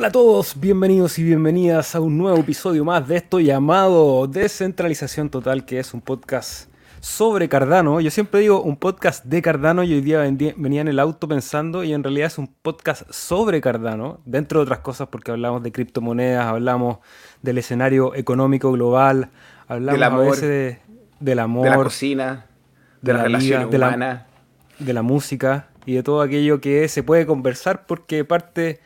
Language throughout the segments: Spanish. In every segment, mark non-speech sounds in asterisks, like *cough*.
Hola a todos, bienvenidos y bienvenidas a un nuevo episodio más de esto llamado Descentralización Total, que es un podcast sobre Cardano. Yo siempre digo un podcast de Cardano y hoy día venía en el auto pensando y en realidad es un podcast sobre Cardano, dentro de otras cosas porque hablamos de criptomonedas, hablamos del escenario económico global, hablamos Del amor. a veces de- del amor, de la cocina, de, la la relación vida, de la- humana. de la música y de todo aquello que se puede conversar porque parte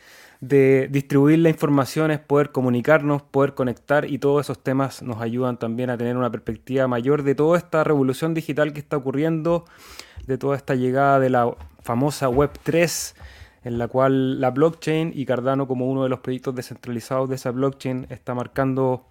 de distribuir la información es poder comunicarnos, poder conectar y todos esos temas nos ayudan también a tener una perspectiva mayor de toda esta revolución digital que está ocurriendo, de toda esta llegada de la famosa Web 3 en la cual la blockchain y Cardano como uno de los proyectos descentralizados de esa blockchain está marcando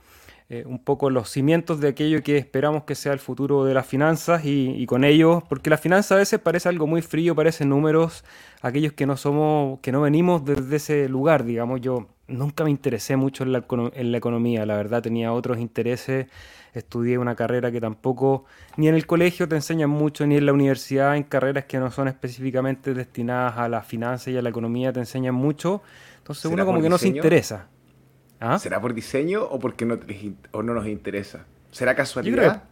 eh, un poco los cimientos de aquello que esperamos que sea el futuro de las finanzas y, y con ello, porque la finanza a veces parece algo muy frío, parece números, aquellos que no somos, que no venimos desde ese lugar, digamos, yo nunca me interesé mucho en la, econo- en la economía, la verdad tenía otros intereses, estudié una carrera que tampoco, ni en el colegio te enseñan mucho, ni en la universidad, en carreras que no son específicamente destinadas a la finanza y a la economía te enseñan mucho, entonces ¿Será uno como que no se interesa. ¿Ah? ¿Será por diseño o porque no, o no nos interesa? ¿Será creo casualidad?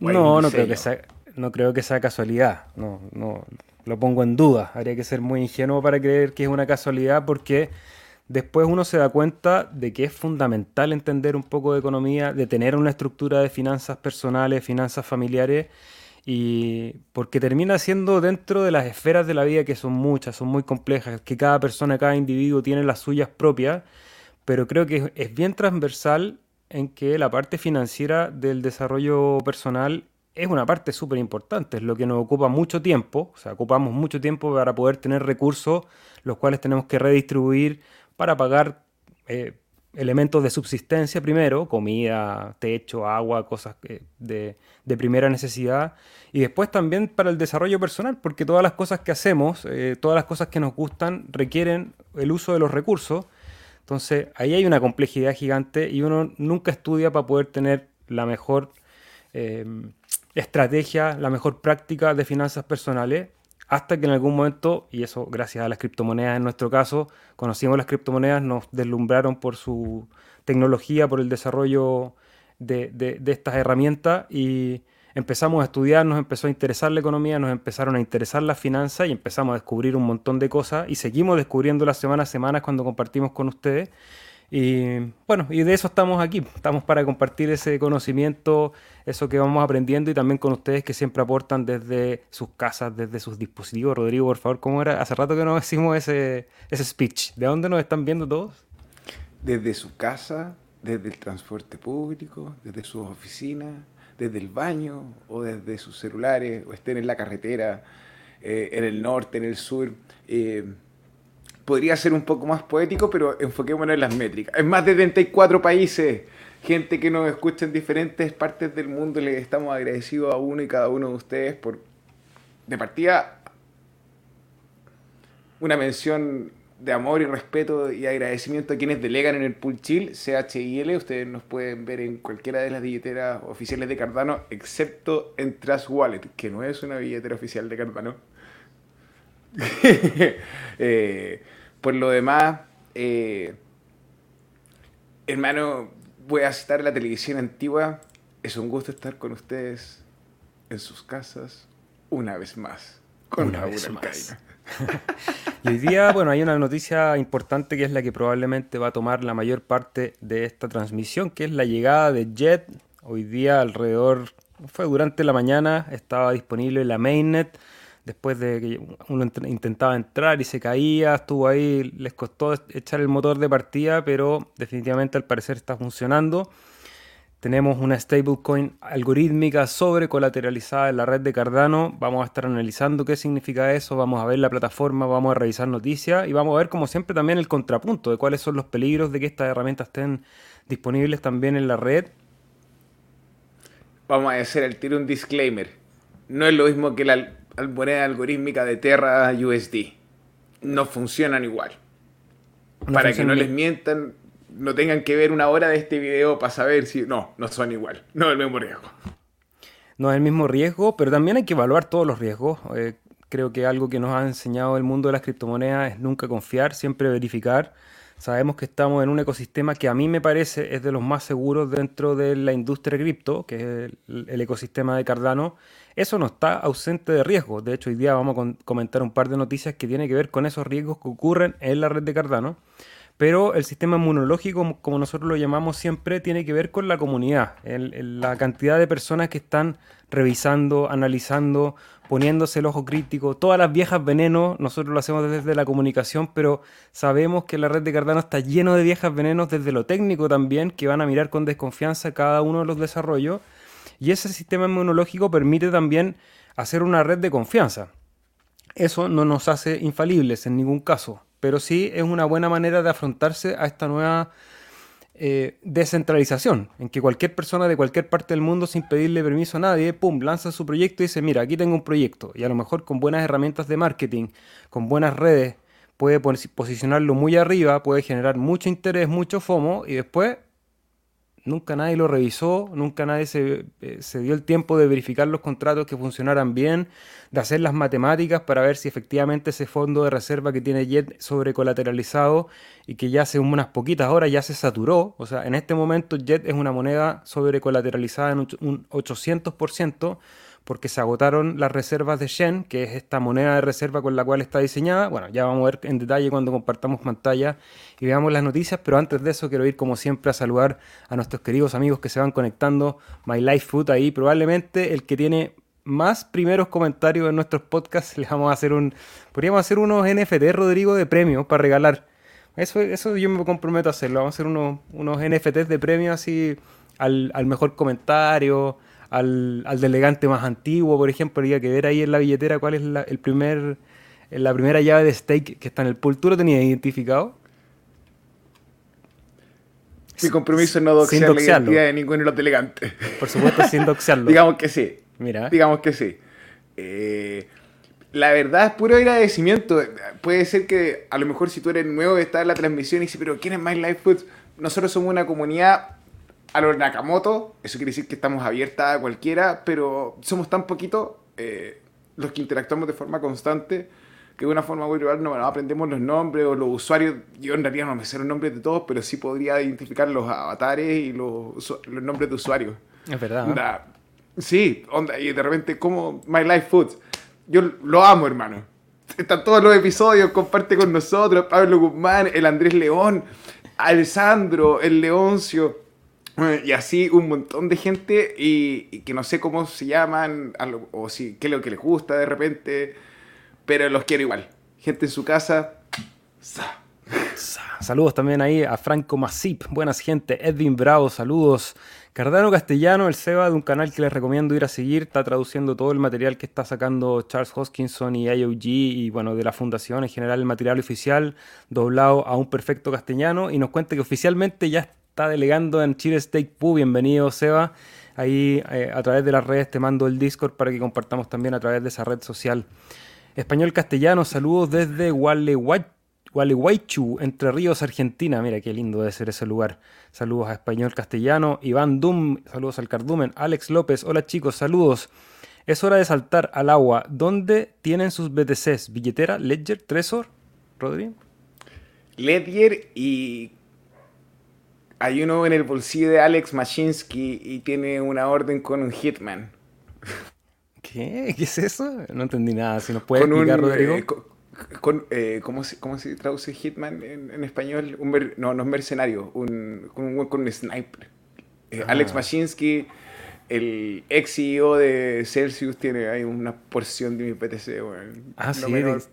¿O hay No, no creo que sea, no creo que sea casualidad. No, no, lo pongo en duda. Habría que ser muy ingenuo para creer que es una casualidad porque después uno se da cuenta de que es fundamental entender un poco de economía, de tener una estructura de finanzas personales, finanzas familiares, y porque termina siendo dentro de las esferas de la vida que son muchas, son muy complejas, que cada persona, cada individuo tiene las suyas propias, pero creo que es- bien transversal en que la parte financiera del desarrollo personal es una parte súper importante, es lo que nos ocupa mucho tiempo, o sea, ocupamos mucho tiempo para poder tener recursos, los cuales tenemos que redistribuir para pagar eh, elementos de subsistencia primero, comida, techo, agua, cosas eh, de, de primera necesidad, y después también para el desarrollo personal, porque todas las cosas que hacemos, eh, todas las cosas que nos gustan, requieren el uso de los recursos. Entonces, ahí hay una complejidad gigante y uno nunca estudia para poder tener la mejor eh, estrategia, la mejor práctica de finanzas personales, hasta que en algún momento, y eso gracias a las criptomonedas en nuestro caso, conocimos las criptomonedas, nos deslumbraron por su tecnología, por el desarrollo de, de- de estas herramientas y empezamos a estudiar, nos empezó a interesar la economía, nos empezaron a interesar las finanzas y empezamos a descubrir un montón de cosas y seguimos descubriendo las semanas a semanas cuando compartimos con ustedes. Y bueno, y de eso estamos aquí, estamos para compartir ese conocimiento, eso que vamos aprendiendo y también con ustedes que siempre aportan desde sus casas, desde sus dispositivos. Rodrigo, por favor, ¿cómo era? Hace rato que no decimos ese, ese speech. ¿De dónde nos están viendo todos? Desde su casa, desde el transporte público, desde sus oficinas, desde el baño o desde sus celulares, o estén en la carretera, eh, en el norte, en el sur. eh, podría ser un poco más poético, pero enfoquémonos en las métricas. En más de 34 países, gente que nos escucha en diferentes partes del mundo, les estamos agradecidos a uno y cada uno de ustedes por, de partida, una mención de amor y respeto y agradecimiento a quienes delegan en el Pool Chill, CHIL. Ustedes nos pueden ver en cualquiera de las billeteras oficiales de Cardano, excepto en Trust Wallet, que no es una billetera oficial de Cardano. *laughs* Eh, por lo demás, eh, hermano, voy a citar la televisión antigua. Es un gusto estar con ustedes en sus casas una vez más. Con Una Raúl vez más. *laughs* Y hoy día, bueno, hay una noticia importante que es la que probablemente va a tomar la mayor parte de esta transmisión, que es la llegada de Jet. Hoy día alrededor, fue durante la mañana, estaba disponible la mainnet. Después de que uno int- intentaba entrar y se caía, estuvo ahí, les costó echar el motor de partida, pero definitivamente al parecer está funcionando. Tenemos una stablecoin algorítmica sobre colateralizada en la red de Cardano. Vamos a estar analizando qué significa eso, vamos a ver la plataforma, vamos a revisar noticias y vamos a ver como siempre también el contrapunto de cuáles son los peligros de que estas herramientas estén disponibles también en la red. Vamos a hacer al tiro un disclaimer. No es lo mismo que la moneda algorítmica de Terra USD. No funcionan igual. No para que no les mientan, no tengan que ver una hora de este video para saber si... No, no son igual. No es el mismo riesgo. No es el mismo riesgo, pero también hay que evaluar todos los riesgos. Eh, creo que algo que nos ha enseñado el mundo de las criptomonedas es nunca confiar, siempre verificar. Sabemos que estamos en un ecosistema que a mí me parece es de los más seguros dentro de la industria cripto, que es el, ecosistema de Cardano. Eso no está ausente de riesgos. De hecho, hoy día vamos a comentar un par de noticias que tienen que ver con esos riesgos que ocurren en la red de Cardano. Pero el sistema inmunológico, como nosotros lo llamamos siempre, tiene que ver con la comunidad, la cantidad de personas que están revisando, analizando, poniéndose el ojo crítico. Todas las viejas venenos, nosotros lo hacemos desde la comunicación, pero sabemos que la red de Cardano está lleno de viejas venenos desde lo técnico también, que van a mirar con desconfianza cada uno de los desarrollos. Y ese sistema inmunológico permite también hacer una red de confianza. Eso no nos hace infalibles en ningún caso, pero sí es una buena manera de afrontarse a esta nueva eh, descentralización, en que cualquier persona de cualquier parte del mundo, sin pedirle permiso a nadie, pum, lanza su proyecto y dice, mira, aquí tengo un proyecto. Y a lo mejor con buenas herramientas de marketing, con buenas redes, puede posicionarlo muy arriba, puede generar mucho interés, mucho FOMO, y después nunca nadie lo revisó, nunca nadie se, eh, se, dio el tiempo de verificar los contratos que funcionaran bien, de hacer las matemáticas para ver si efectivamente ese fondo de reserva que tiene Jet sobrecolateralizado y que ya hace unas poquitas horas ya se saturó, o sea, en este momento Jet es una moneda sobrecolateralizada en un 800%, porque se agotaron las reservas de Shen, que es esta moneda de reserva con la cual está diseñada. Bueno, ya vamos a ver en detalle cuando compartamos pantalla y veamos las noticias, pero antes de eso quiero ir como siempre a saludar a nuestros queridos amigos que se van conectando. My Life Food ahí, probablemente el que tiene más primeros comentarios en nuestros podcasts, *laughs* les vamos a hacer un, podríamos hacer unos NFT, Rodrigo, de premios para regalar. Eso, eso yo me comprometo a hacerlo, vamos a hacer unos, unos NFTs de premios así al, al mejor comentario, al, al delegante más antiguo, por ejemplo, había que ver ahí en la billetera cuál es la, el primer, la primera llave de stake que está en el pool. ¿Tú lo tenías identificado? Mi compromiso es no doxear la identidad de ninguno de los delegantes. Por supuesto, sin *laughs* doxearlo. Digamos que sí. Mira. Digamos que sí. Eh, la verdad es puro agradecimiento. Puede ser que a lo mejor si tú eres nuevo está en la transmisión y dices, pero ¿quién es My Life Foods? Nosotros somos una comunidad a los Nakamoto, eso quiere decir que estamos abiertas a cualquiera, pero somos tan poquitos eh, los que interactuamos de forma constante que de una forma muy rival no, aprendemos los nombres o los usuarios. Yo en realidad no me sé los nombres de todos, pero sí podría identificar los avatares y los, los nombres de usuarios. Es verdad. sí, onda, y de repente, como My Life Foods. Yo lo amo, hermano. Están todos los episodios, comparte con nosotros. Pablo Guzmán, el Andrés León, Alessandro, el Leoncio *laughs* y así un montón de gente y, que no sé cómo se llaman o si qué es lo que les gusta de repente, pero los quiero igual. Gente en su casa. Saludos también ahí a Franco Masip, buenas gente, Edwin Bravo, saludos. Cardano Castellano, el SEBA de un canal que les recomiendo ir a seguir, está traduciendo todo el material que está sacando Charles Hoskinson y IOG y bueno, de la fundación en general, el material oficial doblado a un perfecto castellano y nos cuenta que oficialmente ya está delegando en Chile State Pub. Bienvenido, Seba. Ahí eh, a través de las redes te mando el Discord para que compartamos también a través de esa red social. Español castellano, saludos desde Gualeguaychú, Entre Ríos, Argentina. Mira qué lindo debe ser ese lugar. Saludos a Español castellano. Iván Dum, saludos al Cardumen. Alex López, hola chicos, saludos. Es hora de saltar al agua. ¿Dónde tienen sus BTCs? ¿Billetera, Ledger, Tresor? Rodri. Ledger y hay uno en el bolsillo de Alex Mashinsky y tiene una orden con un hitman. ¿Qué? ¿Qué es eso? No entendí nada. Si nos puede explicar, Rodrigo. Eh, con, eh, ¿cómo, se, ¿cómo, se, traduce hitman en, español? Un no, no es mercenario, un, con, un, con un sniper. Eh, ah. Alex Mashinsky, el ex CEO de Celsius, tiene ahí una porción de mi PTC. ah, sí,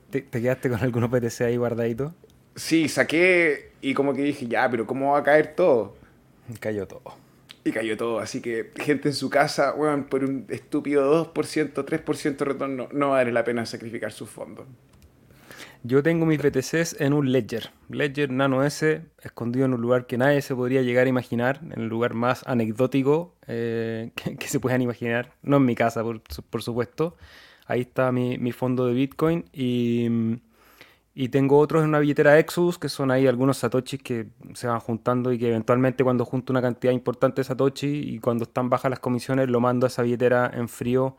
¿Te, ¿Te, quedaste con algunos PTC ahí guardaditos? Sí, saqué y como que dije, ya, pero ¿cómo va a caer todo? Cayó todo. Y cayó todo. Así que gente en su casa, bueno, por un estúpido 2%, 3% de retorno, no vale la pena sacrificar sus fondos. Yo tengo mis BTCs en un Ledger. Ledger Nano S, escondido en un lugar que nadie se podría llegar a imaginar, en el lugar más anecdótico eh, *laughs* que, se puedan imaginar. No en mi casa, por, por supuesto. Ahí está mi, mi, fondo de Bitcoin y mm, y tengo otros en una billetera Exodus, que son ahí algunos satoshis que se van juntando y que eventualmente cuando junto una cantidad importante de satoshi y cuando están bajas las comisiones lo mando a esa billetera en frío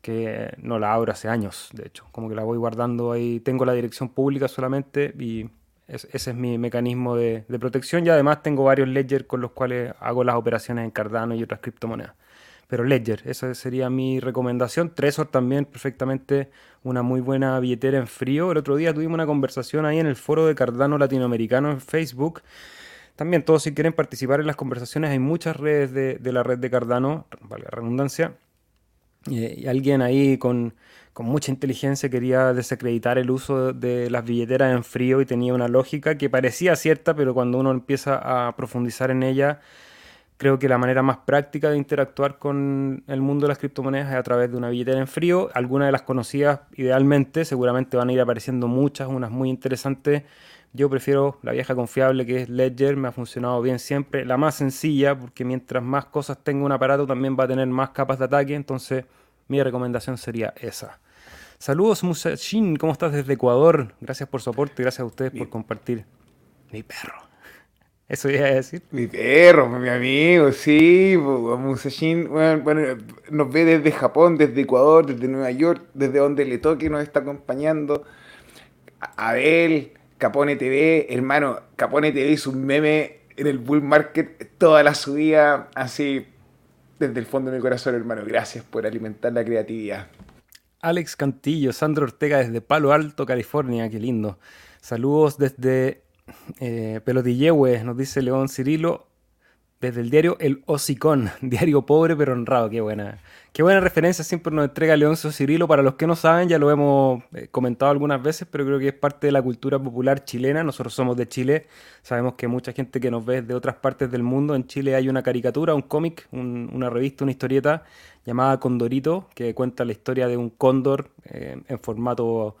que no la abro hace años, de hecho. Como que la voy guardando ahí. Tengo la dirección pública solamente y ese es mi mecanismo de, protección y además tengo varios ledger con los cuales hago las operaciones en Cardano y otras criptomonedas. Pero Ledger, esa sería mi recomendación. Trezor también, perfectamente una muy buena billetera en frío. El otro día tuvimos una conversación ahí en el foro de Cardano Latinoamericano en Facebook. También todos si quieren participar en las conversaciones, hay muchas redes de, la red de Cardano, valga redundancia. y alguien ahí con, con mucha inteligencia quería desacreditar el uso de las billeteras en frío y tenía una lógica que parecía cierta, pero cuando uno empieza a profundizar en ella, creo que la manera más práctica de interactuar con el mundo de las criptomonedas es a través de una billetera en frío. Algunas de las conocidas, idealmente, seguramente van a ir apareciendo muchas, unas muy interesantes. Yo prefiero la vieja confiable que es Ledger, me ha funcionado bien siempre. La más sencilla, porque mientras más cosas tenga un aparato, también va a tener más capas de ataque. Entonces, mi recomendación sería esa. Saludos Musashin, ¿cómo estás desde Ecuador? Gracias por su aporte, gracias a ustedes por compartir. Mi perro. Eso iba a decir. Mi perro, mi amigo, sí. Musashin, bueno, nos ve desde Japón, desde Ecuador, desde Nueva York, desde donde le toque, nos está acompañando. Abel, Capone TV, hermano, Capone TV hizo un meme en el bull market toda la subida, así, desde el fondo de mi corazón, hermano. Gracias por alimentar la creatividad. Alex Cantillo, Sandro Ortega desde Palo Alto, California, qué lindo. Saludos desde eh, Pelotillehue, nos dice León Cirilo, desde el diario El Hocicón, *laughs* diario pobre pero honrado, qué buena. Qué buena referencia siempre nos entrega Leoncio Cirilo. Para los que no saben, ya lo hemos eh, comentado algunas veces, pero creo que es parte de la cultura popular chilena. Nosotros somos de Chile, sabemos que mucha gente que nos ve de otras partes del mundo, en Chile hay una caricatura, un cómic, una revista, una historieta llamada Condorito, que cuenta la historia de un cóndor eh, en formato...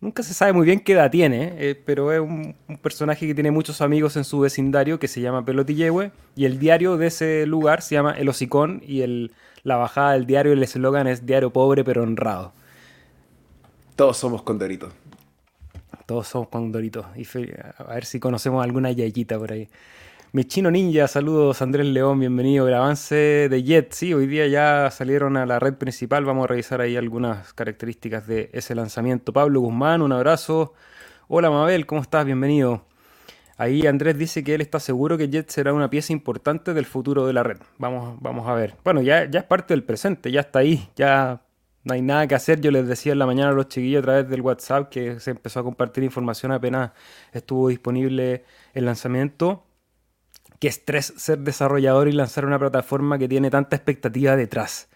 Nunca se sabe muy bien qué edad tiene, eh, pero es un, personaje que tiene muchos amigos en su vecindario que se llama Pelotillehue y el diario de ese lugar se llama El Hocicón y el, la bajada del diario, el eslogan es diario pobre pero honrado. Todos somos Condoritos. Todos somos Condoritos. Y a ver si conocemos alguna yayita por ahí. Mi chino ninja, saludos Andrés León, bienvenido. El avance de Jet, sí, hoy día ya salieron a la red principal, vamos a revisar ahí algunas características de ese lanzamiento. Pablo Guzmán, un abrazo. Hola Mabel, ¿cómo estás? Bienvenido. Ahí Andrés dice que él está seguro que Jet será una pieza importante del futuro de la red. Vamos, vamos a ver. Bueno, ya, ya es parte del presente, ya está ahí, ya no hay nada que hacer. Yo les decía en la mañana a los chiquillos a través del WhatsApp que se empezó a compartir información apenas estuvo disponible el lanzamiento qué estrés ser desarrollador y lanzar una plataforma que tiene tanta expectativa detrás.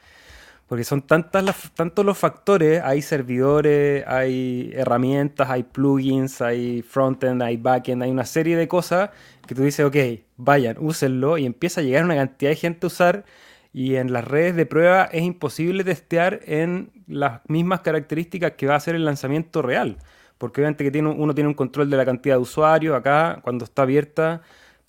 Porque son tantas tantos los factores, hay servidores, hay herramientas, hay plugins, hay frontend, hay backend, hay una serie de cosas que tú dices, ok, vayan, úsenlo y empieza a llegar una cantidad de gente a usar y en las redes de prueba es imposible testear en las mismas características que va a ser el lanzamiento real. Porque obviamente que tiene, uno tiene un control de la cantidad de usuarios, acá cuando está abierta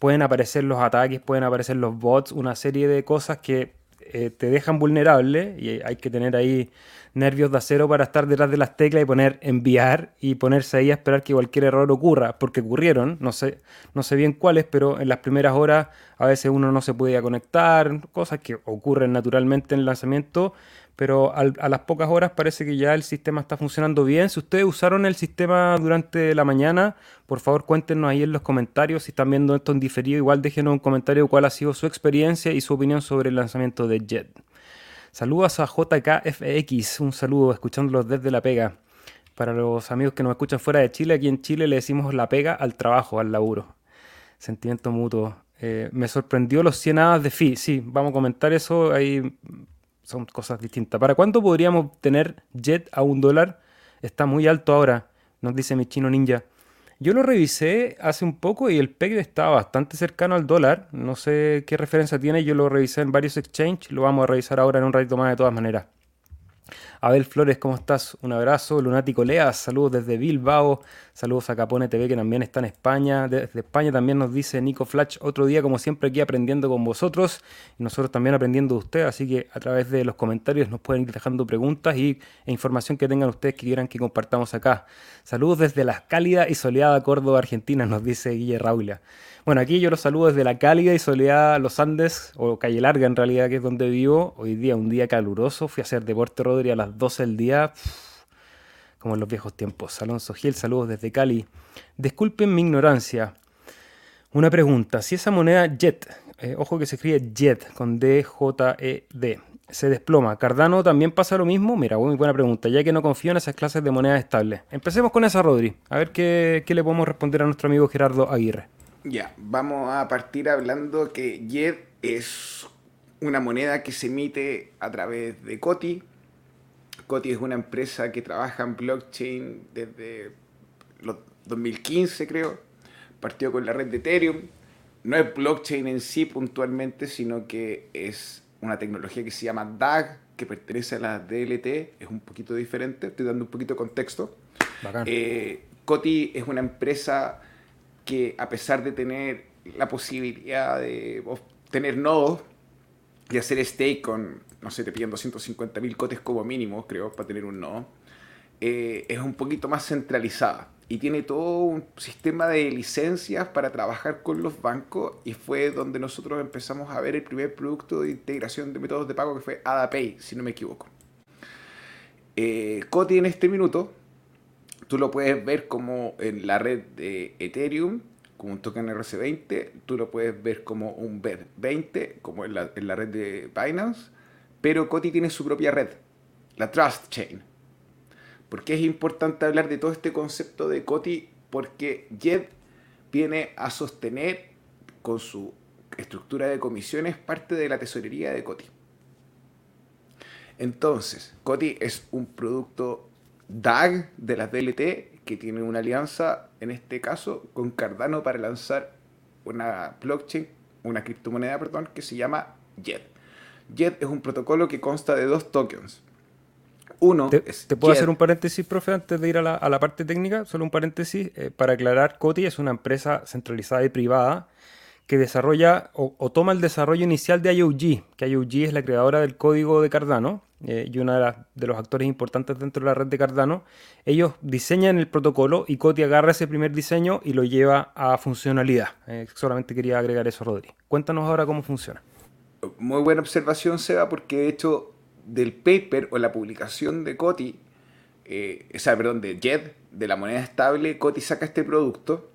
pueden aparecer los ataques, pueden aparecer los bots, una serie de cosas que eh, te dejan vulnerable y hay que tener ahí nervios de acero para estar detrás de las teclas y poner enviar y ponerse ahí a esperar que cualquier error ocurra, porque ocurrieron, no sé, no sé bien cuáles, pero en las primeras horas a veces uno no se podía conectar, cosas que ocurren naturalmente en el lanzamiento pero a las pocas horas parece que ya el sistema está funcionando bien. Si ustedes usaron el sistema durante la mañana, por favor cuéntenos ahí en los comentarios. Si están viendo esto en diferido, igual déjenos un comentario cuál ha sido su experiencia y su opinión sobre el lanzamiento de Jet. Saludos a JKFX, un saludo escuchándolos desde La Pega. Para los amigos que nos escuchan fuera de Chile, aquí en Chile le decimos La Pega al trabajo, al laburo. Sentimiento mutuo. Eh, me sorprendió los 100 hadas de FI. Sí, vamos a comentar eso. Ahí son cosas distintas. ¿Para cuánto podríamos tener Jet a un dólar? Está muy alto ahora, nos dice mi chino ninja. Yo lo revisé hace un poco y el PEG estaba bastante cercano al dólar. No sé qué referencia tiene, yo lo revisé en varios exchanges, lo vamos a revisar ahora en un ratito más de todas maneras. Abel Flores, ¿cómo estás? Un abrazo. Lunático Leas, saludos desde Bilbao. Saludos a Capone TV, que también está en España. Desde España también nos dice Nico Flash, otro día como siempre aquí aprendiendo con vosotros. Y nosotros también aprendiendo de ustedes. Así que a través de los comentarios nos pueden ir dejando preguntas y, e información que tengan ustedes que quieran que compartamos acá. Saludos desde la cálida y soleada Córdoba, Argentina, nos dice Guille Raula. Bueno, aquí yo los saludo desde la cálida y soleada Los Andes, o Calle Larga en realidad, que es donde vivo. Hoy día, un día caluroso. Fui a hacer deporte, Rodri, a las 12 del día. Como en los viejos tiempos. Alonso Gil, saludos desde Cali. Disculpen mi ignorancia. Una pregunta, si esa moneda JET, eh, ojo que se escribe JET con D-J-E-D, se desploma, ¿Cardano también pasa lo mismo? Mira, muy buena pregunta, ya que no confío en esas clases de monedas estables. Empecemos con esa, Rodri, a ver qué, qué le podemos responder a nuestro amigo Gerardo Aguirre. Ya, vamos a partir hablando que JET es una moneda que se emite a través de COTI. COTI es una empresa que trabaja en blockchain desde los 2015, creo. Partió con la red de Ethereum. No es blockchain en sí puntualmente, sino que es una tecnología que se llama DAG, que pertenece a la DLT. Es un poquito diferente, estoy dando un poquito de contexto. Eh, COTI es una empresa que a pesar de tener la posibilidad de tener nodos y hacer stake con, no sé, te piden 250 mil cotes como mínimo, creo, para tener un nodo, eh, es un poquito más centralizada y tiene todo un sistema de licencias para trabajar con los bancos y fue donde nosotros empezamos a ver el primer producto de integración de métodos de pago que fue AdaPay, si no me equivoco. Eh, Coti en este minuto, tú lo puedes ver como en la red de Ethereum, como un token RC20, tú lo puedes ver como un BED20, como en la, en la red de Binance, pero Coti tiene su propia red, la Trust Chain. ¿Por qué es importante hablar de todo este concepto de Coti? Porque JED viene a sostener con su estructura de comisiones parte de la tesorería de Coti. Entonces, Coti es un producto DAG de las DLT que tiene una alianza, en este caso, con Cardano para lanzar una blockchain, una criptomoneda, perdón, que se llama JED. JED es un protocolo que consta de dos tokens. Uno ¿Te, ¿te puedo hacer un paréntesis, profe, antes de ir a la, a la parte técnica? Solo un paréntesis eh, para aclarar. Coti es una empresa centralizada y privada que desarrolla o, o, toma el desarrollo inicial de IOG, que IOG es la creadora del código de Cardano eh, y uno de, de, los actores importantes dentro de la red de Cardano. Ellos diseñan el protocolo y Coti agarra ese primer diseño y lo lleva a funcionalidad. Eh, solamente quería agregar eso, Rodri. Cuéntanos ahora cómo funciona. Muy buena observación, Seba, porque de hecho del paper o la publicación de Coti, eh, o sea, perdón, de JED, de la moneda estable, Coti saca este producto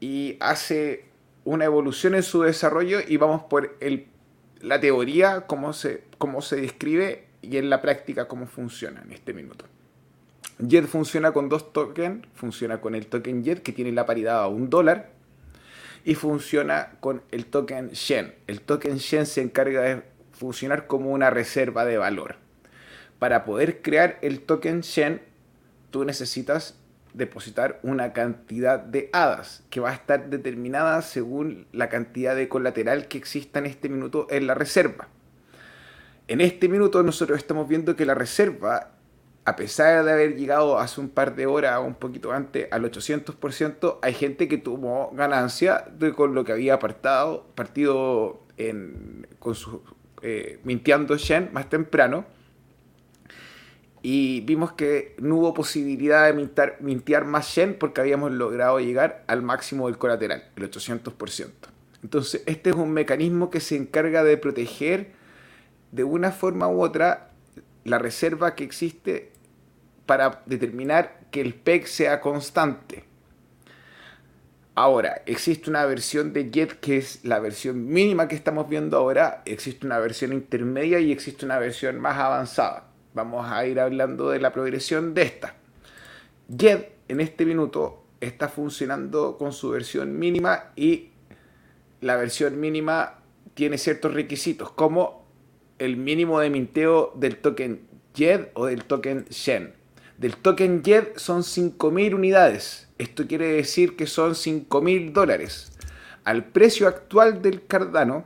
y hace una evolución en su desarrollo y vamos por la teoría, cómo se, cómo se describe y en la práctica cómo funciona en este minuto. JED funciona con dos tokens, funciona con el token JED que tiene la paridad a un dólar y funciona con el token Shen. El token Shen se encarga de funcionar como una reserva de valor. Para poder crear el token Shen, tú necesitas depositar una cantidad de hadas que va a estar determinada según la cantidad de colateral que exista en este minuto en la reserva. En este minuto nosotros estamos viendo que la reserva, a pesar de haber llegado hace un par de horas un poquito antes al 800%, hay gente que tuvo ganancia con lo que había apartado, partido en, con su eh, mintiendo Shen más temprano. Y vimos que no hubo posibilidad de mintar, mintear más Shen porque habíamos logrado llegar al máximo del colateral, el 800%. Entonces, este es un mecanismo que se encarga de proteger de una forma u otra la reserva que existe para determinar que el PEG sea constante. Ahora, existe una versión de Jet que es la versión mínima que estamos viendo ahora, existe una versión intermedia y existe una versión más avanzada. Vamos a ir hablando de la progresión de esta. Jet en este minuto está funcionando con su versión mínima y la versión mínima tiene ciertos requisitos como el mínimo de minteo del token Jet o del token Shen. Del token Jet son 5.000 unidades esto quiere decir que son 5 mil dólares. Al precio actual del Cardano,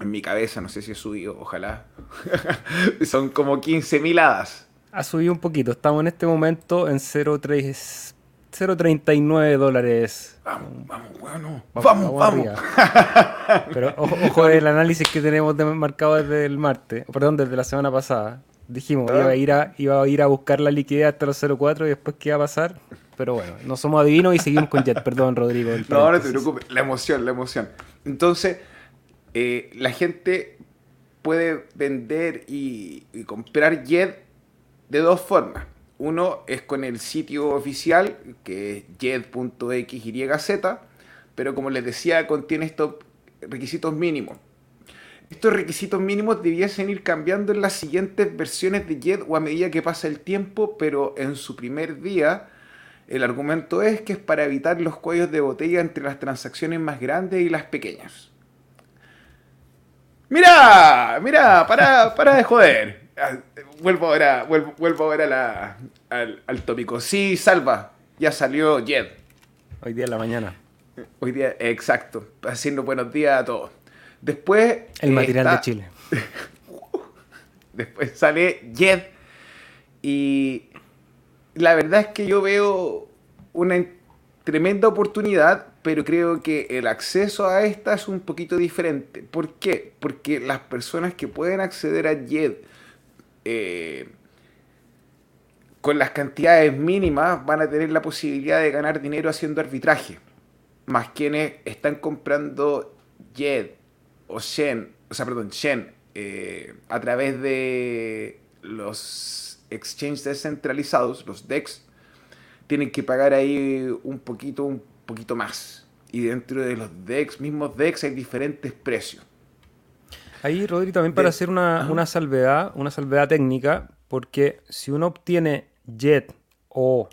en mi cabeza, no sé si ha subido, ojalá, *laughs* son como 15 mil hadas. Ha subido un poquito, estamos en este momento en 0.39 dólares. Vamos, vamos, bueno, vamos, vamos. vamos. Pero ojo, ojo el análisis que tenemos marcado desde el martes, perdón, desde la semana pasada. Dijimos, iba a, ir a, iba a ir a buscar la liquidez hasta los 0.4 y después qué iba a pasar. Pero bueno, no somos adivinos y seguimos con Jet. Perdón, Rodrigo. *laughs* No, no te preocupes. La emoción, la emoción. Entonces, eh, la gente puede vender y, y, comprar Jet de dos formas. Uno es con el sitio oficial, que es jet.xyz, pero como les decía, contiene estos requisitos mínimos. Estos requisitos mínimos debiesen ir cambiando en las siguientes versiones de JET o a medida que pasa el tiempo, pero en su primer día el argumento es que es para evitar los cuellos de botella entre las transacciones más grandes y las pequeñas. Mira, mira, para, para de joder. Ah, vuelvo ahora, vuelvo, vuelvo ahora al, al tópico. Sí, salva, ya salió Jed. Hoy día en la mañana. Hoy día, exacto. Haciendo buenos días a todos. Después. El material de Chile. *laughs* Después sale Jed. Y la verdad es que yo veo una tremenda oportunidad, pero creo que el acceso a esta es un poquito diferente. ¿Por qué? Porque las personas que pueden acceder a JED eh, con las cantidades mínimas van a tener la posibilidad de ganar dinero haciendo arbitraje. Más quienes están comprando JED o Shen, o sea, perdón, Shen, eh, a través de los exchanges descentralizados, los DEX, tienen que pagar ahí un poquito, un poquito más. Y dentro de los DEX, mismos DEX, hay diferentes precios. Ahí, Rodri, también para hacer una, una, salvedad, una salvedad técnica, porque si uno obtiene JET o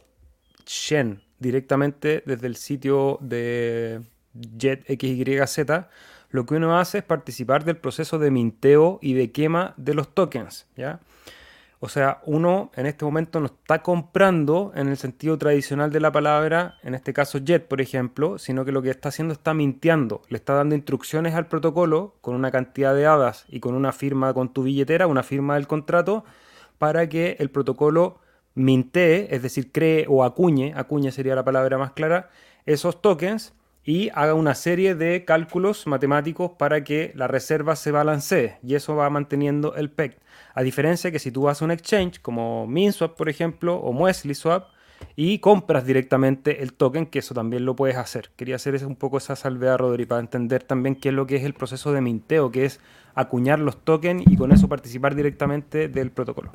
Shen directamente desde el sitio de JET XYZ, lo que uno hace es participar del proceso de minteo y de quema de los tokens, ¿ya? O sea, uno en este momento no está comprando en el sentido tradicional de la palabra, en este caso Jet, por ejemplo, sino que lo que está haciendo está mintiendo. Le está dando instrucciones al protocolo con una cantidad de hadas y con una firma con tu billetera, una firma del contrato, para que el protocolo mintee, es decir, cree o acuñe, acuñe sería la palabra más clara, esos tokens y haga una serie de cálculos matemáticos para que la reserva se balancee y eso va manteniendo el PEC. A diferencia que si tú a un exchange como MinSwap, por ejemplo, o Muesli Swap, y compras directamente el token, que eso también lo puedes hacer. Quería hacer un poco esa salvedad, Rodri, para entender también qué es lo que es el proceso de minteo, que es acuñar los tokens y con eso participar directamente del protocolo.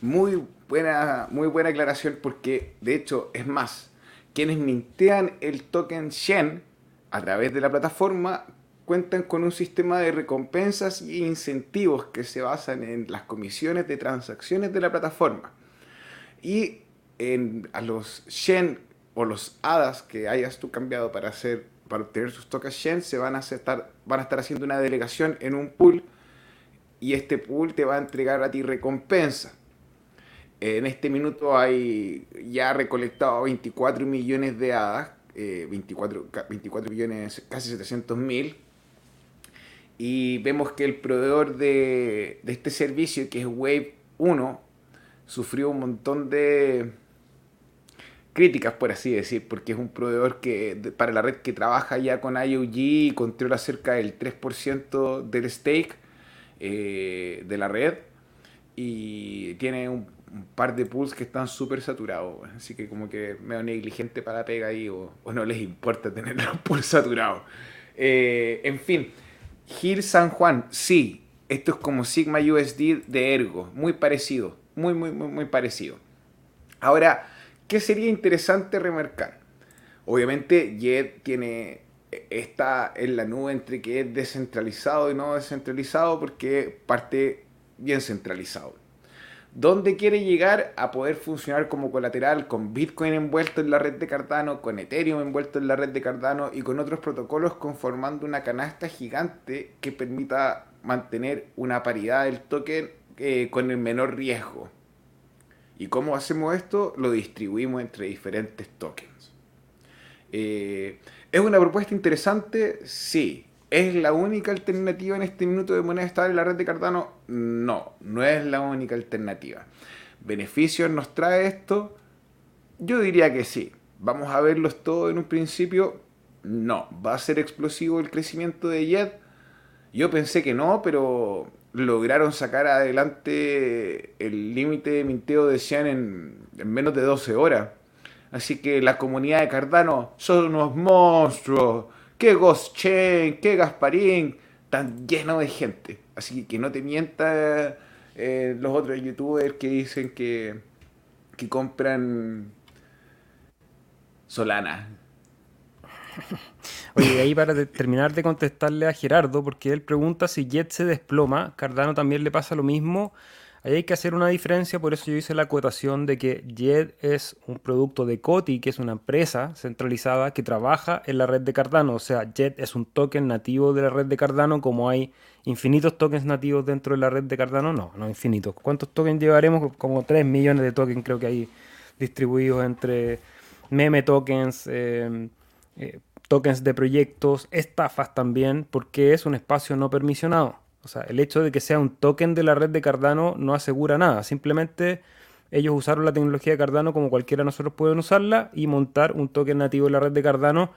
Muy buena, muy buena aclaración porque, de hecho, es más, quienes mintean el token Shen a través de la plataforma cuentan con un sistema de recompensas y incentivos que se basan en las comisiones de transacciones de la plataforma. Y en, a los Shen o los hadas que hayas tú cambiado para hacer para obtener sus tokens Shen se van a aceptar, van a estar haciendo una delegación en un pool y este pool te va a entregar a ti recompensa. En este minuto hay ya recolectado 24 millones de hadas, 24, 24 millones, casi 700 mil. Y vemos que el proveedor de, de este servicio, que es Wave 1, sufrió un montón de críticas, por así decir, porque es un proveedor que para la red que trabaja ya con IOG y controla cerca del 3% del stake eh, de la red y tiene un, un par de pools que están súper saturados. Así que como que medio negligente para la pega ahí o, no les importa *laughs* tener los pools saturados. Eh, en fin, Gil San Juan, sí, esto es como Sigma USD de Ergo, muy parecido, muy, muy, muy, muy parecido. Ahora, ¿qué sería interesante remarcar? Obviamente, JET tiene está en la nube entre que es descentralizado y no descentralizado porque parte bien centralizado. ¿Dónde quiere llegar a poder funcionar como colateral con Bitcoin envuelto en la red de Cardano, con Ethereum envuelto en la red de Cardano y con otros protocolos conformando una canasta gigante que permita mantener una paridad del token eh, con el menor riesgo? ¿Y cómo hacemos esto? Lo distribuimos entre diferentes tokens. Eh, ¿Es una propuesta interesante? Sí. ¿Es la única alternativa en este minuto de moneda estable en la red de Cardano? No, no es la única alternativa. ¿Beneficios nos trae esto? Yo diría que sí. ¿Vamos a verlos todos en un principio? No. ¿Va a ser explosivo el crecimiento de Jet? Yo pensé que no, pero lograron sacar adelante el límite de minteo de Xian en, en menos de 12 horas. Así que la comunidad de Cardano son unos monstruos que Ghost Chain, que Gasparín, tan lleno de gente. Así que no te mientas eh, los otros youtubers que dicen que, que compran Solana. *laughs* Oye, ahí para terminar de contestarle a Gerardo, porque él pregunta si Jet se desploma, Cardano también le pasa lo mismo. Ahí hay que hacer una diferencia, por eso yo hice la acotación de que Jet es un producto de Coti, que es una empresa centralizada que trabaja en la red de Cardano. O sea, Jet es un token nativo de la red de Cardano, como hay infinitos tokens nativos dentro de la red de Cardano. No, no infinitos. ¿Cuántos tokens llevaremos? Como 3 millones de tokens creo que hay distribuidos entre meme tokens, eh, eh, tokens de proyectos, estafas también, porque es un espacio no permisionado. O sea, el hecho de que sea un token de la red de Cardano no asegura nada. Simplemente ellos usaron la tecnología de Cardano como cualquiera de nosotros pueden usarla y montar un token nativo de la red de Cardano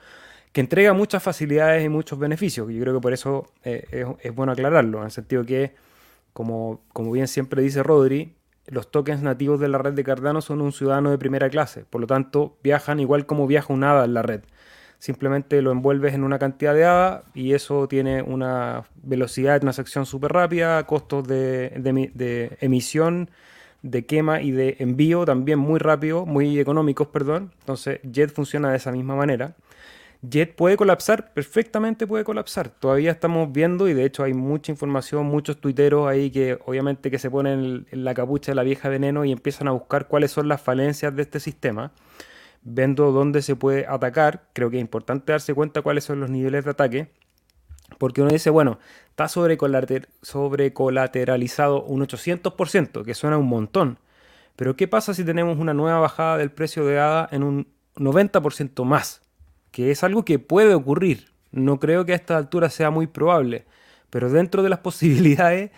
que entrega muchas facilidades y muchos beneficios. Yo creo que por eso eh, es, bueno aclararlo, en el sentido que, como, como bien siempre dice Rodri, los tokens nativos de la red de Cardano son un ciudadano de primera clase. Por lo tanto, viajan igual como viaja un ADA en la red simplemente lo envuelves en una cantidad de ADA y eso tiene una velocidad de transacción súper rápida, costos de, emisión, de quema y de envío también muy rápido, muy económicos, perdón. Entonces Jet funciona de esa misma manera. Jet puede colapsar, perfectamente puede colapsar. Todavía estamos viendo y de hecho hay mucha información, muchos tuiteros ahí que obviamente que se ponen en la capucha de la vieja veneno y empiezan a buscar cuáles son las falencias de este sistema viendo dónde se puede atacar, creo que es importante darse cuenta cuáles son los niveles de ataque, porque uno dice, bueno, está sobrecolateralizado un 800%, que suena un montón, pero ¿qué pasa si tenemos una nueva bajada del precio de ADA en un 90% más? Que es algo que puede ocurrir. No creo que a esta altura sea muy probable, pero dentro de las *laughs* posibilidades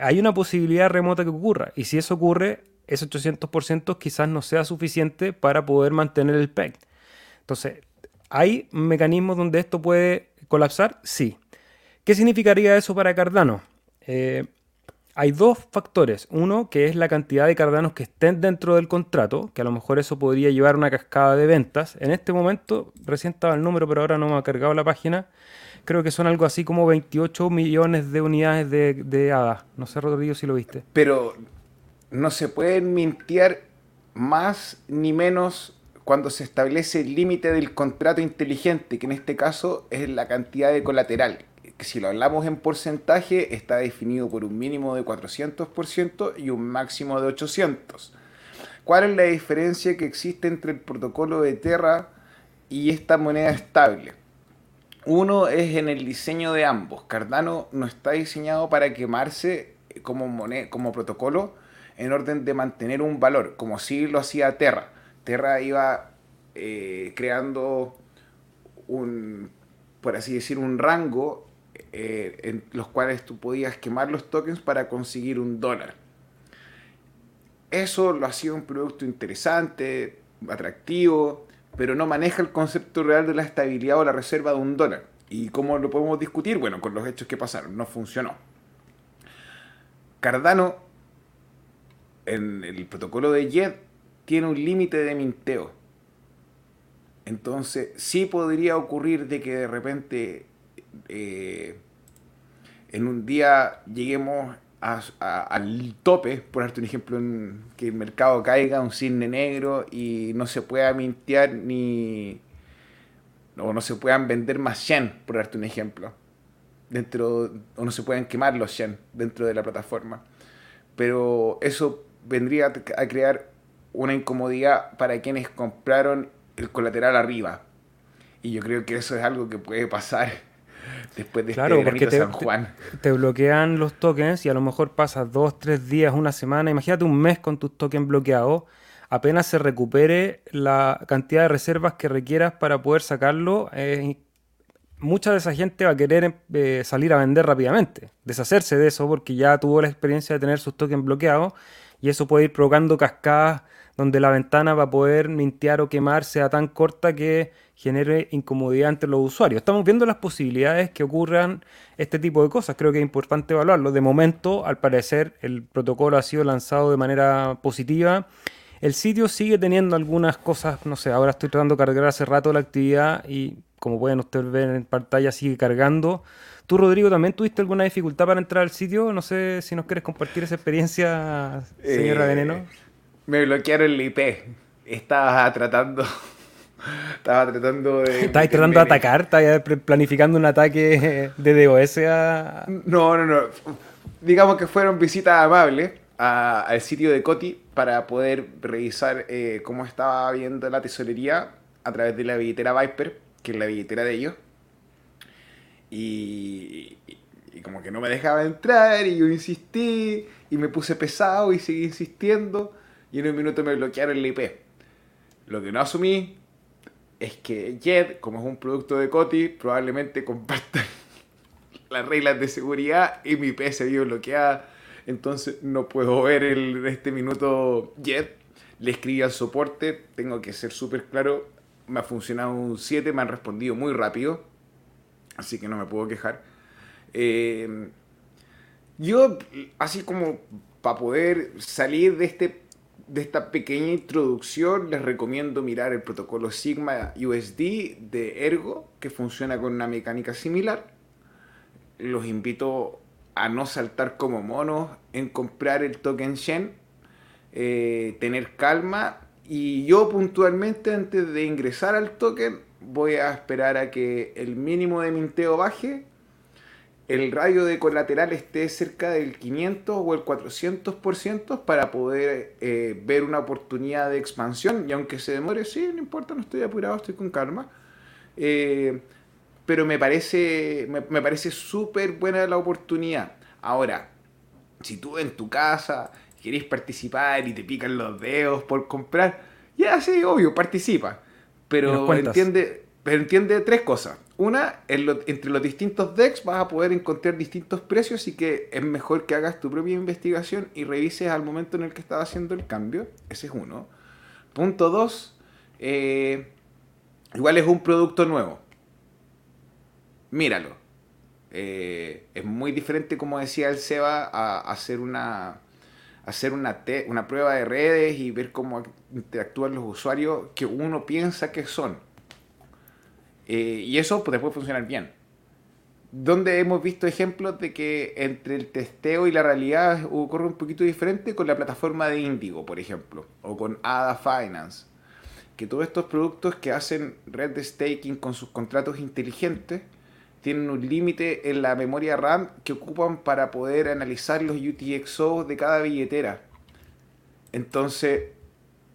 hay una posibilidad remota que ocurra. Y si eso ocurre, ese 800% quizás no sea suficiente para poder mantener el PEG. Entonces, ¿hay mecanismos donde esto puede colapsar? Sí. ¿Qué significaría eso para Cardano? Eh, hay dos factores. Uno, que es la cantidad de Cardanos que estén dentro del contrato, que a lo mejor eso podría llevar a una cascada de ventas. En este momento, recién estaba el número, pero ahora no me ha cargado la página. Creo que son algo así como 28 millones de unidades de, de ADA. No sé, Rodrigo, si lo viste. Pero no se pueden mintiar más ni menos cuando se establece el límite del contrato inteligente, que en este caso es la cantidad de colateral, si lo hablamos en porcentaje está definido por un mínimo de 400% y un máximo de 800%. ¿Cuál es la diferencia que existe entre el protocolo de Terra y esta moneda estable? Uno es en el diseño de ambos. Cardano no está diseñado para quemarse como, moneda, como protocolo, en orden de mantener un valor, como si lo hacía Terra. Terra iba eh, creando un, por así decir, un rango eh, en los cuales tú podías quemar los tokens para conseguir un dólar. Eso lo hacía un producto interesante, atractivo, pero no maneja el concepto real de la estabilidad o la reserva de un dólar. ¿Y cómo lo podemos discutir? Bueno, con los hechos que pasaron, no funcionó. Cardano en el protocolo de JET tiene un límite de minteo. Entonces, sí podría ocurrir de que de repente eh, en un día lleguemos al tope, por darte un ejemplo, que el mercado caiga, un cisne negro y no se pueda mintear ni. o no se puedan vender más Shen, por darte un ejemplo. Dentro, o no se puedan quemar los Shen dentro de la plataforma. Pero eso vendría a crear una incomodidad para quienes compraron el colateral arriba. Y yo creo que eso es algo que puede pasar *laughs* después de claro, este porque te, San Juan. Te, bloquean los tokens y a lo mejor pasas dos, tres días, una semana. Imagínate un mes con tus tokens bloqueados. Apenas se recupere la cantidad de reservas que requieras para poder sacarlo, mucha de esa gente va a querer eh, salir a vender rápidamente, deshacerse de eso porque ya tuvo la experiencia de tener sus tokens bloqueados y eso puede ir provocando cascadas donde la ventana va a poder mintear o quemar sea tan corta que genere incomodidad entre los usuarios. Estamos viendo las posibilidades que ocurran este tipo de cosas. Creo que es importante evaluarlo. De momento, al parecer, el protocolo ha sido lanzado de manera positiva. El sitio sigue teniendo algunas cosas, no sé, ahora estoy tratando de cargar hace rato la actividad y como pueden ustedes ver en pantalla sigue cargando. Tú, Rodrigo, también tuviste alguna dificultad para entrar al sitio. No sé si nos quieres compartir esa experiencia, señora eh, Veneno. Me bloquearon el IP. Estaba tratando. *laughs* Estaba tratando de. *laughs* ¿Estabas tratando de atacar? ¿Estabas planificando un ataque *laughs* de DOS a.? No, no, no. Digamos que fueron visitas amables al sitio de Coti para poder revisar eh, cómo estaba viendo la tesorería a través de la billetera Viper, que es la billetera de ellos. Y, como que no me dejaba entrar y yo insistí y me puse pesado y seguí insistiendo y en un minuto me bloquearon el IP. Lo que no asumí es que Jet, como es un producto de Coti, probablemente comparta *laughs* las reglas de seguridad y mi IP se vio bloqueada. Entonces no puedo ver el, este minuto Jet. Le escribí al soporte, tengo que ser súper claro. Me ha funcionado un 7, me han respondido muy rápido. Así que no me puedo quejar. Eh, yo, así como para poder salir de, este, de esta pequeña introducción, les recomiendo mirar el protocolo Sigma USD de Ergo, que funciona con una mecánica similar. Los invito a no saltar como monos en comprar el token Shen, eh, tener calma y yo puntualmente antes de ingresar al token voy a esperar a que el mínimo de minteo baje el radio de colateral esté cerca del 500 o el 400% para poder eh, ver una oportunidad de expansión. Y aunque se demore, sí, no importa, no estoy apurado, estoy con calma. Eh, pero me parece, me, parece súper buena la oportunidad. Ahora, si tú en tu casa querés participar y te pican los dedos por comprar, ya sí, obvio, participa. Pero entiende, pero entiende tres cosas una, entre los distintos decks vas a poder encontrar distintos precios y que es mejor que hagas tu propia investigación y revises al momento en el que estás haciendo el cambio. Ese es uno. Punto dos, eh, igual es un producto nuevo. Míralo. Eh, es muy diferente, como decía el Seba, a, hacer una hacer una, una prueba de redes y ver cómo interactúan los usuarios que uno piensa que son eh, y eso pues, puede funcionar bien. Donde hemos visto ejemplos de que entre el testeo y la realidad ocurre un poquito diferente con la plataforma de Indigo, por ejemplo, o con ADA Finance. Que todos estos productos que hacen red de staking con sus contratos inteligentes tienen un límite en la memoria RAM que ocupan para poder analizar los UTXO de cada billetera. Entonces,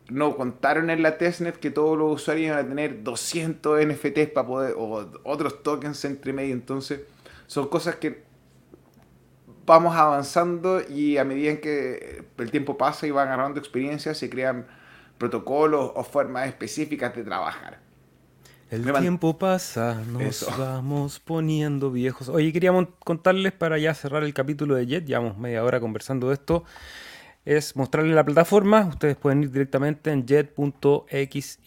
no contaron en la testnet que todos los usuarios iban a tener 200 NFTs para poder, o otros tokens entre medio. Entonces, son cosas que vamos avanzando y a medida que el tiempo pasa y van agarrando experiencia, se crean protocolos o formas específicas de trabajar. El tiempo pasa, nos *laughs* vamos poniendo viejos. Oye, queríamos contarles para ya cerrar el capítulo de Jet, llevamos media hora conversando de esto es mostrarles la plataforma. Ustedes pueden ir directamente en jet.xyz.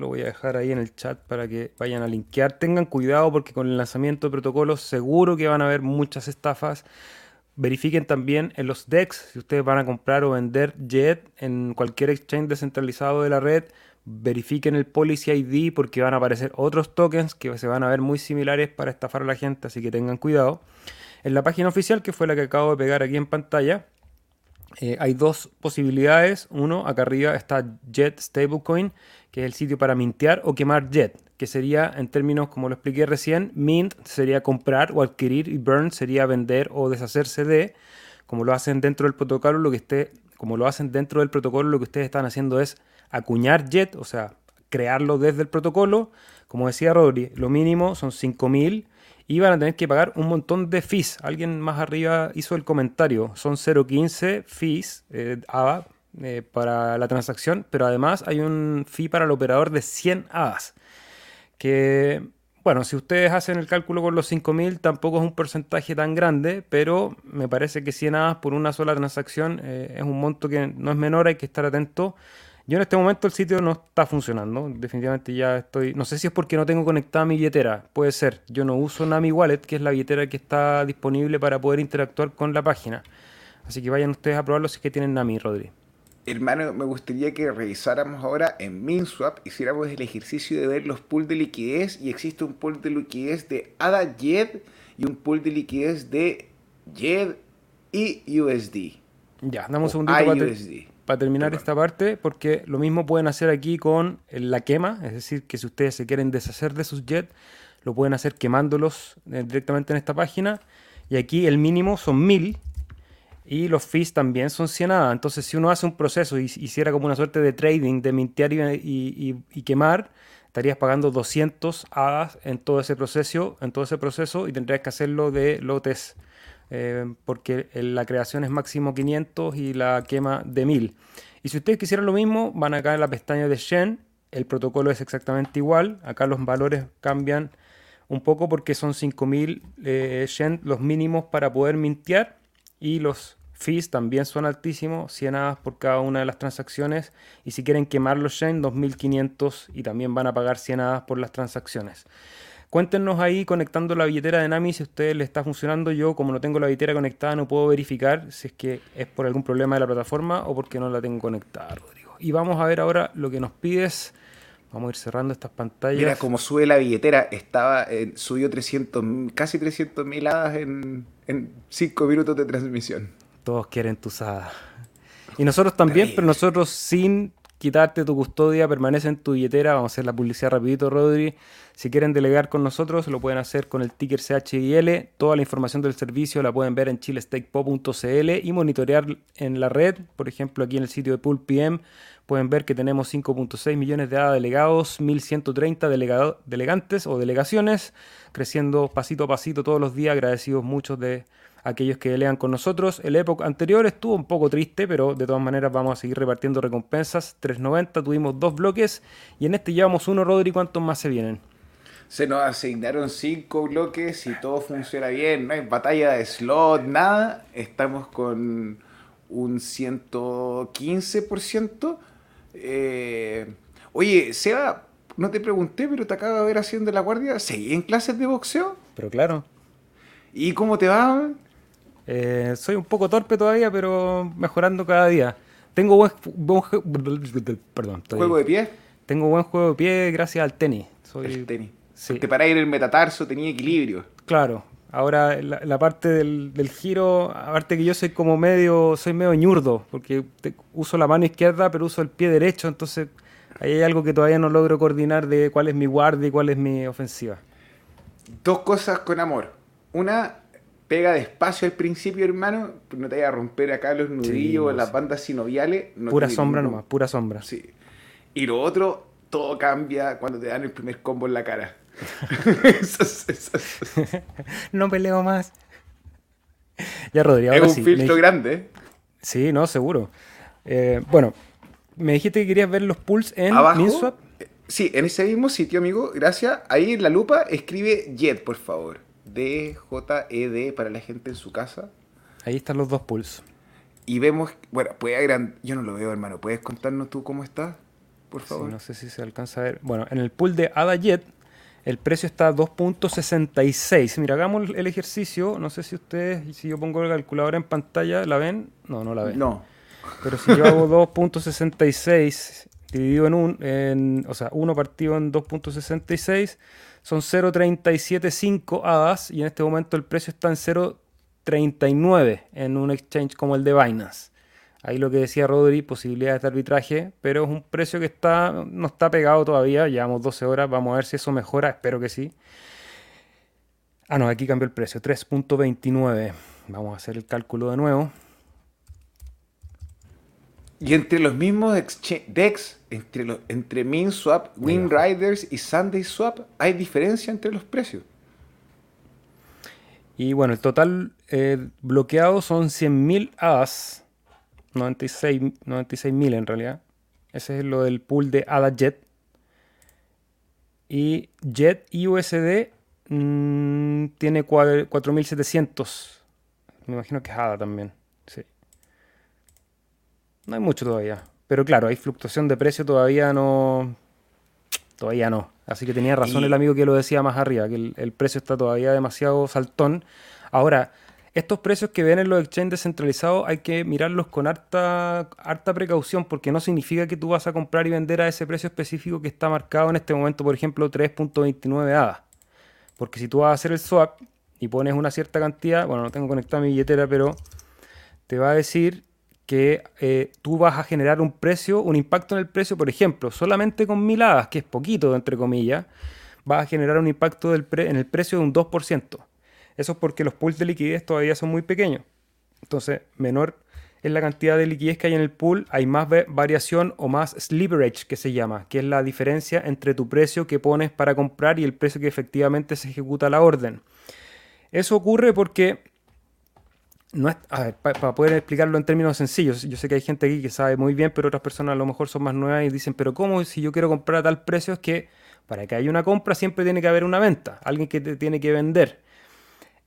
Lo voy a dejar ahí en el chat para que vayan a linkear. Tengan cuidado porque con el lanzamiento de protocolos seguro que van a haber muchas estafas. Verifiquen también en los DEX si ustedes van a comprar o vender Jet en cualquier exchange descentralizado de la red. Verifiquen el Policy ID porque van a aparecer otros tokens que se van a ver muy similares para estafar a la gente, así que tengan cuidado. En la página oficial, que fue la que acabo de pegar aquí en pantalla, eh, hay dos posibilidades. Uno, acá arriba está Jet Stablecoin, que es el sitio para mintear o quemar Jet, que sería en términos como lo expliqué recién, mint sería comprar o adquirir y burn sería vender o deshacerse de. Como lo hacen dentro del protocolo, lo que esté, como lo hacen dentro del protocolo, lo que ustedes están haciendo es acuñar Jet, o sea, crearlo desde el protocolo. Como decía Rodri, lo mínimo son 5000 y van a tener que pagar un montón de fees. Alguien más arriba hizo el comentario, son 0.15 fees eh, eh, para la transacción, pero además hay un fee para el operador de 100 ADAs, que bueno, si ustedes hacen el cálculo con los 5.000 tampoco es un porcentaje tan grande, pero me parece que 100 ADAs por una sola transacción eh, es un monto que no es menor, hay que estar atento yo en este momento el sitio no está funcionando. Definitivamente ya estoy. No sé si es porque no tengo conectada mi billetera. Puede ser. Yo no uso Nami Wallet, que es la billetera que está disponible para poder interactuar con la página. Así que vayan ustedes a probarlo si es que tienen Nami, Rodri. Hermano, me gustaría que revisáramos ahora en MinSwap, hiciéramos el ejercicio de ver los pools de liquidez y existe un pool de liquidez de ADA JED y un pool de liquidez de JED y USD. Ya, damos un segundito para terminar esta parte, porque lo mismo pueden hacer aquí con la quema, es decir, que si ustedes se quieren deshacer de sus jets, lo pueden hacer quemándolos eh, directamente en esta página. Y aquí el mínimo son 1000 y los fees también son 100 hadas. Entonces, si uno hace un proceso y hiciera como una suerte de trading, de mintear y, quemar, estarías pagando 200 hadas en todo ese proceso, en todo ese proceso y tendrías que hacerlo de lotes. Eh, porque la creación es máximo 500 y la quema de 1000. Y si ustedes quisieran lo mismo, van acá en la pestaña de Shen, el protocolo es exactamente igual, acá los valores cambian un poco porque son 5000 eh, Shen los mínimos para poder mintear y los fees también son altísimos, 100 hadas por cada una de las transacciones y si quieren quemar los Shen 2500 y también van a pagar 100 hadas por las transacciones. Cuéntenos ahí conectando la billetera de Nami si a ustedes le está funcionando. Yo, como no tengo la billetera conectada, no puedo verificar si es que es por algún problema de la plataforma o porque no la tengo conectada, Rodrigo. Y vamos a ver ahora lo que nos pides. Vamos a ir cerrando estas pantallas. Mira cómo sube la billetera. Estaba, subió 300, casi 300 mil hadas en, 5 minutos de transmisión. Todos quieren tus hadas. Y nosotros también, pero nosotros sin quitarte tu custodia, permanece en tu billetera. Vamos a hacer la publicidad rapidito, Rodri. Si quieren delegar con nosotros, lo pueden hacer con el ticker CHIL. Toda la información del servicio la pueden ver en chilestakepop.cl y monitorear en la red. Por ejemplo, aquí en el sitio de Pool PM pueden ver que tenemos 5.6 millones de delegados, 1.130 delegantes o delegaciones, creciendo pasito a pasito todos los días. Agradecidos muchos de aquellos que lean con nosotros. El época anterior estuvo un poco triste, pero de todas maneras vamos a seguir repartiendo recompensas. 390 tuvimos dos bloques y en este llevamos uno, Rodri. ¿Cuántos más se vienen? Se nos asignaron cinco bloques y todo funciona bien. No hay batalla de slot, nada. Estamos con un 115%. Eh, oye, Seba, no te pregunté, pero te acabo de ver haciendo la guardia. ¿Seguí en clases de boxeo? Pero claro. ¿Y cómo te va? Eh, soy un poco torpe todavía, pero mejorando cada día. Tengo buen, perdón, juego de pie. Tengo buen juego de pie gracias al tenis. Soy, el tenis. Sí. Te parás en el metatarso, tenía equilibrio. Claro. Ahora la, parte del, giro, aparte que yo soy como medio, soy medio ñurdo, porque uso la mano izquierda, pero uso el pie derecho, entonces ahí hay algo que todavía no logro coordinar de cuál es mi guardia y cuál es mi ofensiva. Dos cosas con amor. Una, pega despacio al principio, hermano, no te vaya a romper acá los nudillos, las bandas sinoviales. pura sombra nomás, pura sombra. Sí. Y lo otro, todo cambia cuando te dan el primer combo en la cara. *laughs* no peleo más. Ya, Rodrigo. Es un filtro grande. Sí, no, seguro. Eh, bueno, me dijiste que querías ver los pools en ¿Abajo? Sí, en ese mismo sitio, amigo. Gracias. Ahí en la lupa escribe Jet, por favor. D-J-E-D para la gente en su casa. Ahí están los dos pools. Y vemos, bueno, puede gran... yo no lo veo, hermano. ¿Puedes contarnos tú cómo está? Por favor. no sé si se alcanza a ver. Bueno, en el pool de Ada Jet, el precio está a 2.66. Mira, hagamos el ejercicio. No sé si ustedes, si yo pongo el calculador en pantalla, ¿la ven? No, no la ven. No. Pero si yo hago 2.66 dividido en un, en, o sea, 1 partido en 2.66 son 0.375 hadas y en este momento el precio está en 0.39 en un exchange como el de Binance. Ahí lo que decía Rodri, posibilidades de arbitraje, pero es un precio que está, no está pegado todavía, llevamos 12 horas, vamos a ver si eso mejora, espero que sí. Ah, no, aquí cambió el precio, 3.29. Vamos a hacer el cálculo de nuevo. Y entre los mismos DEX, entre, los, entre MinSwap, WinRiders y SundaySwap, hay diferencia entre los precios. Y bueno, el total eh, bloqueado son 100.000 ADAs, 96.000 96 en realidad. Ese es lo del pool de ADA Jet. Y Jet USD mm, tiene 4.700. Me imagino que es ADA también. Sí. No hay mucho todavía. Pero claro, hay fluctuación de precio todavía no. Todavía no. Así que tenía razón el amigo que lo decía más arriba, que el, precio está todavía demasiado saltón. Ahora, estos precios que ven en los exchanges descentralizados hay que mirarlos con harta, harta precaución porque no significa que tú vas a comprar y vender a ese precio específico que está marcado en este momento, por ejemplo, 3.29 ADA. Porque si tú vas a hacer el swap y pones una cierta cantidad, bueno, no tengo conectada mi billetera, pero te va a decir que eh, tú vas a generar un precio, un impacto en el precio, por ejemplo, solamente con mil hadas, que es poquito, entre comillas, vas a generar un impacto en el precio de un 2%. Eso es porque los pools de liquidez todavía son muy pequeños. Entonces, menor es la cantidad de liquidez que hay en el pool, hay más variación o más sliverage que se llama, que es la diferencia entre tu precio que pones para comprar y el precio que efectivamente se ejecuta la orden. Eso ocurre porque no es, para poder explicarlo en términos sencillos, yo sé que hay gente aquí que sabe muy bien, pero otras personas a lo mejor son más nuevas y dicen, pero ¿cómo si yo quiero comprar a tal precio? Es que para que haya una compra siempre tiene que haber una venta, alguien que te tiene que vender.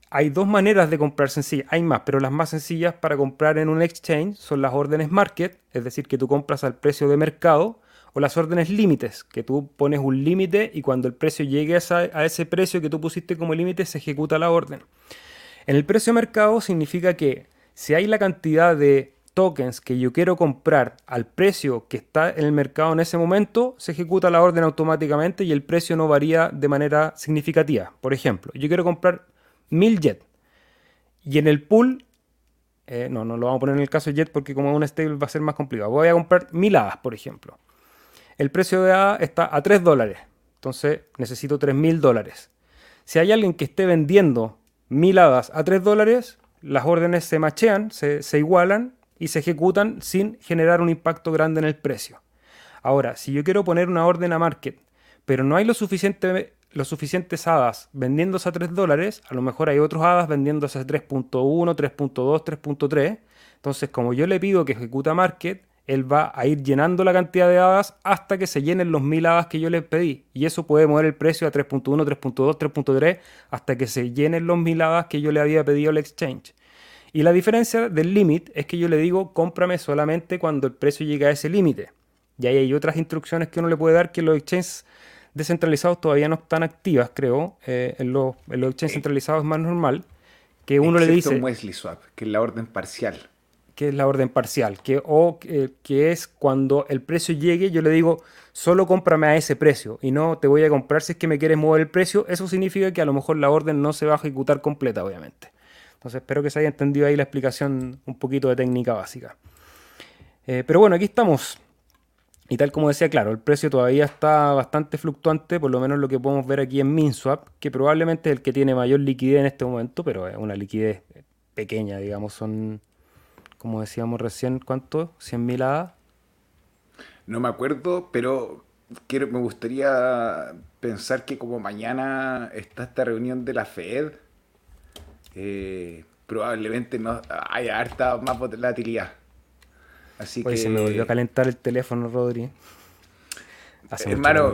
Hay dos maneras de comprar sencillas, hay más, pero las más sencillas para comprar en un exchange son las órdenes market, es decir, que tú compras al precio de mercado, o las órdenes límites, que tú pones un límite y cuando el precio llegue a, ese precio que tú pusiste como límite se ejecuta la orden. En el precio de mercado significa que si hay la cantidad de tokens que yo quiero comprar al precio que está en el mercado en ese momento, se ejecuta la orden automáticamente y el precio no varía de manera significativa. Por ejemplo, yo quiero comprar 1000 jet y en el pool, eh, no, no lo vamos a poner en el caso de jet porque como es un stable va a ser más complicado. Voy a comprar 1000 hadas, por ejemplo. El precio de hada está a 3 dólares, entonces necesito 3000 dólares. Si hay alguien que esté vendiendo mil hadas a 3 dólares, las órdenes se machean, se, igualan y se ejecutan sin generar un impacto grande en el precio. Ahora, si yo quiero poner una orden a market, pero no hay lo, suficiente, lo suficientes hadas vendiéndose a 3 dólares, a lo mejor hay otros hadas vendiéndose a 3.1, 3.2, 3.3. Entonces, como yo le pido que ejecuta market, él va a ir llenando la cantidad de hadas hasta que se llenen los mil hadas que yo le pedí. Y eso puede mover el precio a 3.1, 3.2, 3.3 hasta que se llenen los mil hadas que yo le había pedido al exchange. Y la diferencia del límite es que yo le digo cómprame solamente cuando el precio llegue a ese límite. Y ahí hay otras instrucciones que uno le puede dar que los exchanges descentralizados todavía no están activas, creo. Eh, en, los, exchanges centralizados es más normal. Que uno le dice. Wesley Swap, que es la orden parcial que es la orden parcial, que, o que es cuando el precio llegue, yo le digo, solo cómprame a ese precio y no te voy a comprar si es que me quieres mover el precio, eso significa que a lo mejor la orden no se va a ejecutar completa, obviamente. Entonces espero que se haya entendido ahí la explicación un poquito de técnica básica. Eh, pero bueno, aquí estamos. Y tal como decía, claro, el precio todavía está bastante fluctuante, por lo menos lo que podemos ver aquí en MinSwap, que probablemente es el que tiene mayor liquidez en este momento, pero es una liquidez pequeña, digamos, son como decíamos recién, ¿cuánto? ¿100.000 hadas? No me acuerdo, pero quiero, me gustaría pensar que como mañana está esta reunión de la Fed, eh, probablemente no haya harta más volatilidad. Así que... se me volvió a calentar el teléfono, Rodri. Hermano,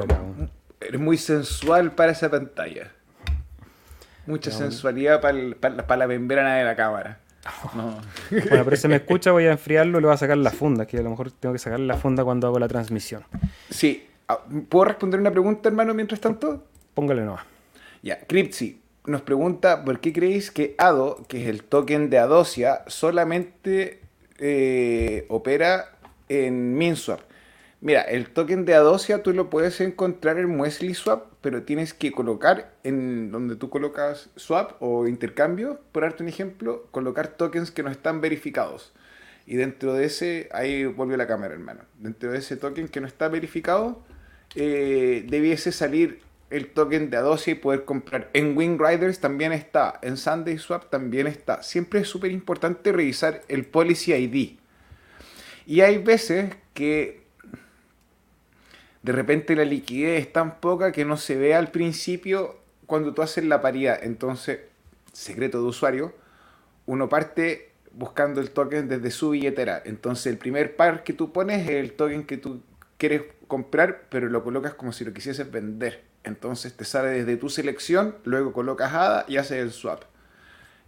eres muy sensual para esa pantalla. Mucha sensualidad para, para la membrana de la cámara. *laughs* Bueno, pero si me escucha, voy a enfriarlo y le voy a sacar la funda, que a lo mejor tengo que sacar la funda cuando hago la transmisión. Sí. Ah, ¿Puedo responder una pregunta, hermano, mientras tanto? Póngale no. Ya, Cripsy nos pregunta por qué creéis que ADO, que es el token de Adosia, solamente eh, opera en MinSwap. Mira, el token de Adosia tú lo puedes encontrar en Muesli Swap, pero tienes que colocar en donde tú colocas swap o intercambio, por darte un ejemplo, colocar tokens que no están verificados. Y dentro de ese, ahí volvió la cámara, hermano. Dentro de ese token que no está verificado, eh, debiese salir el token de Adosia y poder comprar. En Wing Riders también está, en Sunday Swap también está. Siempre es súper importante revisar el Policy ID. Y hay veces que de repente la liquidez es tan poca que no se ve al principio cuando tú haces la paridad. Entonces, secreto de usuario, uno parte buscando el token desde su billetera. Entonces, el primer par que tú pones es el token que tú quieres comprar, pero lo colocas como si lo quisieses vender. Entonces, te sale desde tu selección, luego colocas ADA y haces el swap.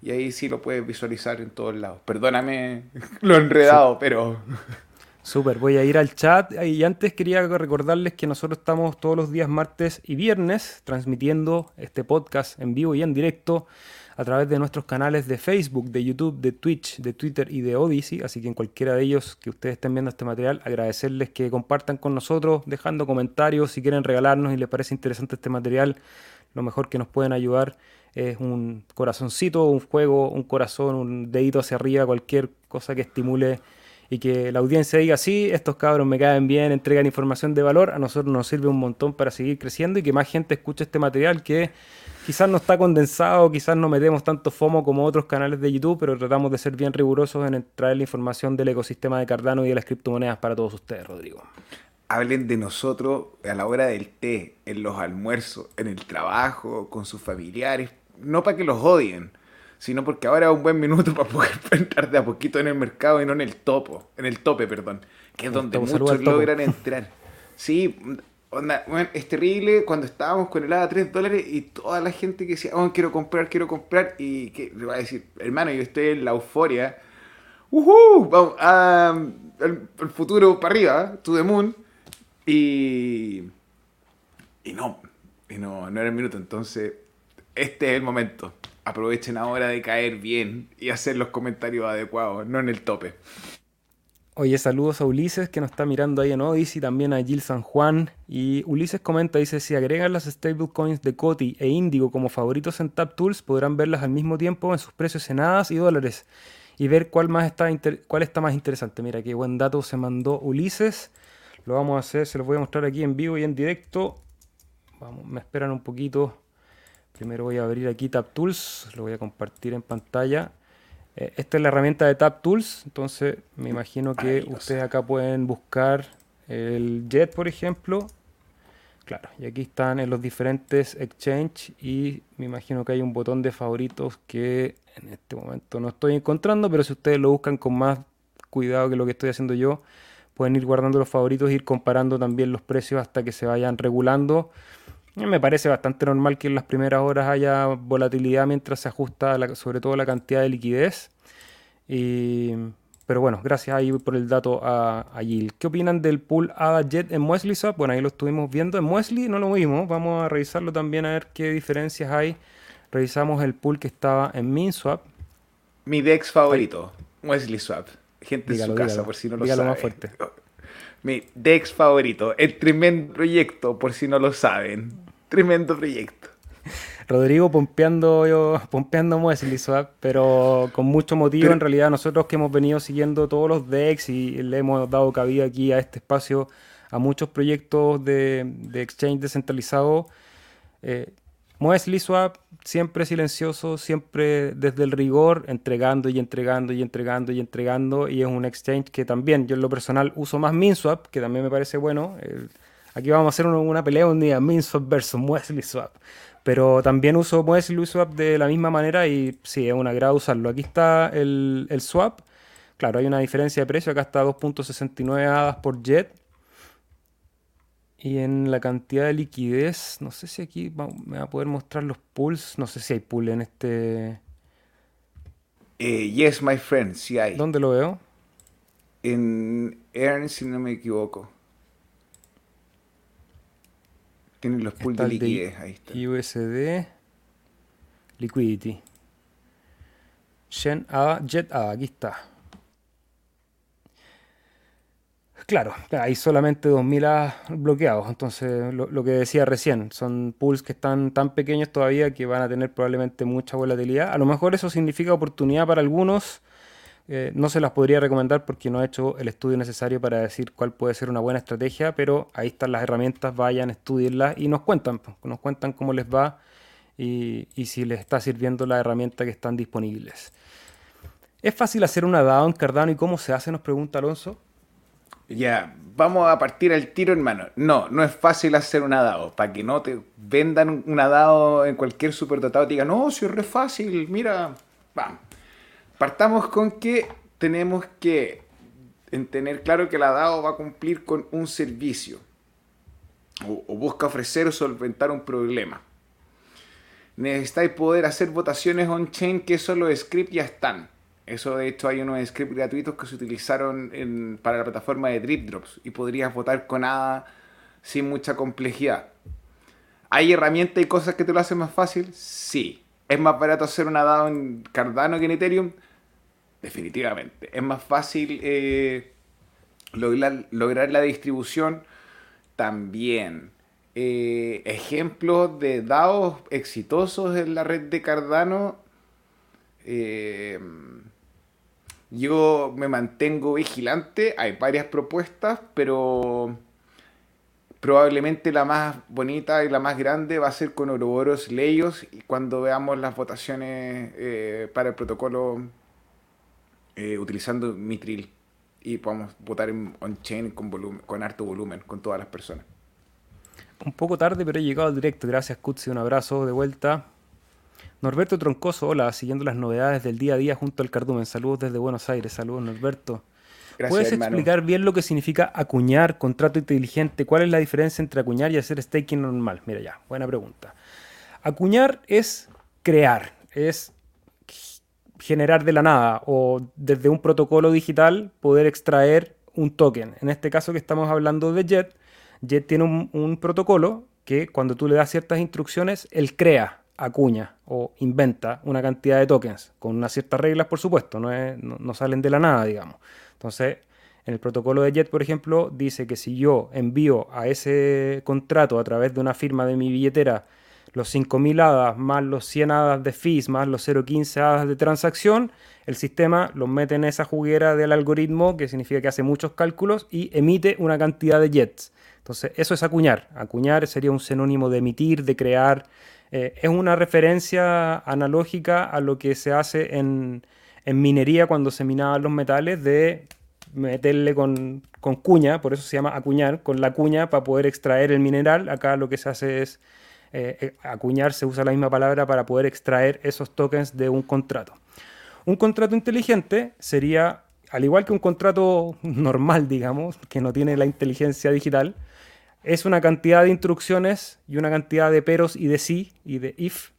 Y ahí sí lo puedes visualizar en todos lados. Perdóname *laughs* lo enredado, pero... *laughs* Súper, voy a ir al chat. Y antes quería recordarles que nosotros estamos todos los días martes y viernes transmitiendo este podcast en vivo y en directo a través de nuestros canales de Facebook, de YouTube, de Twitch, de Twitter y de Odyssey, así que en cualquiera de ellos que ustedes estén viendo este material, agradecerles que compartan con nosotros, dejando comentarios. Si quieren regalarnos y les parece interesante este material, lo mejor que nos pueden ayudar es un corazoncito, un juego, un corazón, un dedito hacia arriba, cualquier cosa que estimule y que la audiencia diga, sí, estos cabros me caen bien, entregan información de valor, a nosotros nos sirve un montón para seguir creciendo y que más gente escuche este material que quizás no está condensado, quizás no metemos tanto FOMO como otros canales de YouTube, pero tratamos de ser bien rigurosos en traer la información del ecosistema de Cardano y de las criptomonedas para todos ustedes, Rodrigo. Hablen de nosotros a la hora del té, en los almuerzos, en el trabajo, con sus familiares, no para que los odien, sino porque ahora es un buen minuto *laughs* para poder entrar de a poquito en el mercado y no en el topo, en el tope, perdón, que es donde muchos logran entrar. Sí, es terrible cuando estábamos con el a 3 dólares y toda la gente que decía, oh, quiero comprar, quiero comprar, y que le va a decir, hermano, yo estoy en la euforia, uh vamos, el, futuro para arriba, to the moon, y, y no, y no, no era el minuto, entonces este es el momento. Aprovechen ahora de caer bien y hacer los comentarios adecuados, no en el tope. Oye, saludos a Ulises que nos está mirando ahí en Odyssey, también a Gil San Juan. Y Ulises comenta, dice, si agregan las stablecoins de Coti e Indigo como favoritos en TapTools, podrán verlas al mismo tiempo en sus precios en hadas y dólares y ver cuál, más está cuál está más interesante. Mira, qué buen dato se mandó Ulises. Lo vamos a hacer, se los voy a mostrar aquí en vivo y en directo. Vamos, me esperan un poquito. Primero voy a abrir aquí TapTools, lo voy a compartir en pantalla. Eh, esta es la herramienta de TapTools, entonces me imagino que ustedes acá pueden buscar el Jet, por ejemplo. Claro, y aquí están en los diferentes exchange y me imagino que hay un botón de favoritos que en este momento no estoy encontrando, pero si ustedes lo buscan con más cuidado que lo que estoy haciendo yo, pueden ir guardando los favoritos e ir comparando también los precios hasta que se vayan regulando. Me parece bastante normal que en las primeras horas haya volatilidad mientras se ajusta sobre todo la cantidad de liquidez. pero bueno, gracias ahí por el dato a, a ¿Qué opinan del pool ADA Jet en Muesli Swap? Bueno, ahí lo estuvimos viendo. En Muesli no lo vimos. Vamos a revisarlo también a ver qué diferencias hay. Revisamos el pool que estaba en MinSwap. Mi DEX favorito, Muesli Swap. Gente en su casa, por si no lo saben. más fuerte. Mi DEX favorito, el tremendo proyecto, por si no lo saben. Tremendo proyecto. Rodrigo pompeando yo, pompeando Swap, pero con mucho motivo. en realidad, nosotros que hemos venido siguiendo todos los DEX y le hemos dado cabida aquí a este espacio a muchos proyectos de, exchange descentralizado. Eh, Swap siempre silencioso, siempre desde el rigor, entregando y entregando y entregando y entregando. Y es un exchange que también yo en lo personal uso más MinSwap, que también me parece bueno. Aquí vamos a hacer una, pelea un día, MinSwap versus Swap. Pero también uso Swap de la misma manera y sí, es una agrado usarlo. Aquí está el, swap. Claro, hay una diferencia de precio. Acá está 2.69 hadas por jet. Y en la cantidad de liquidez, no sé si aquí me va a poder mostrar los pools. No sé si hay pool en este. Eh, yes, my friend, sí hay. ¿Dónde lo veo? En Earn, si no me equivoco. Tienen los pools de liquidez, ahí está. USD Liquidity. Gen A, Jet A, aquí está. Claro, hay solamente 2000 A bloqueados. Entonces, lo, que decía recién, son pools que están tan pequeños todavía que van a tener probablemente mucha volatilidad. A lo mejor eso significa oportunidad para algunos eh, no se las podría recomendar porque no he hecho el estudio necesario para decir cuál puede ser una buena estrategia, pero ahí están las herramientas, vayan, estudienlas y nos cuentan, nos cuentan cómo les va y, si les está sirviendo la herramienta que están disponibles. ¿Es fácil hacer una DAO en Cardano y cómo se hace? Nos pregunta Alonso. Ya, vamos a partir al tiro, hermano. No, no es fácil hacer una DAO. Para que no te vendan una DAO en cualquier superdotado te digan, no, si es re fácil, mira, vamos Partamos con que tenemos que tener claro que la DAO va a cumplir con un servicio o, busca ofrecer o solventar un problema. Necesitáis poder hacer votaciones on-chain que eso los scripts ya están. Eso de hecho hay unos scripts gratuitos que se utilizaron para la plataforma de Drip Drops y podrías votar con nada sin mucha complejidad. ¿Hay herramientas y cosas que te lo hacen más fácil? Sí. ¿Es más barato hacer una DAO en Cardano que en Ethereum? Definitivamente. Es más fácil eh, lograr, la distribución también. Eh, ejemplos de DAOs exitosos en la red de Cardano. Eh, Yo me mantengo vigilante, hay varias propuestas, pero probablemente la más bonita y la más grande va a ser con Ouroboros Leyos y cuando veamos las votaciones para el protocolo eh, utilizando Mitril y podamos votar en on-chain con, volumen, con harto volumen, con todas las personas. Un poco tarde, pero he llegado al directo. Gracias, Kutsi. Un abrazo de vuelta. Norberto Troncoso, hola, siguiendo las novedades del día a día junto al cardumen. Saludos desde Buenos Aires. Saludos, Norberto. Gracias, ¿Puedes explicar bien lo que significa acuñar, contrato inteligente? ¿Cuál es la diferencia entre acuñar y hacer staking normal? Mira ya, buena pregunta. Acuñar es crear, es generar de la nada o desde un protocolo digital poder extraer un token. En este caso que estamos hablando de Jet, Jet tiene un, protocolo que cuando tú le das ciertas instrucciones, él crea, acuña o inventa una cantidad de tokens, con unas ciertas reglas, por supuesto, no, no, salen de la nada, digamos. Entonces, en el protocolo de Jet, por ejemplo, dice que si yo envío a ese contrato a través de una firma de mi billetera los 5.000 hadas más los 100 hadas de fees más los 0.15 hadas de transacción, el sistema los mete en esa juguera del algoritmo, que significa que hace muchos cálculos y emite una cantidad de jets. Entonces, eso es acuñar. Acuñar sería un sinónimo de emitir, de crear. Eh, es una referencia analógica a lo que se hace en, minería cuando se minaban los metales, de meterle con, con cuña, por eso se llama acuñar, con la cuña para poder extraer el mineral. Acá lo que se hace es eh, eh, acuñar se usa la misma palabra para poder extraer esos tokens de un contrato. Un contrato inteligente sería, al igual que un contrato *laughs* normal, digamos, que no tiene la inteligencia digital, es una cantidad de instrucciones y una cantidad de peros y de sí y de if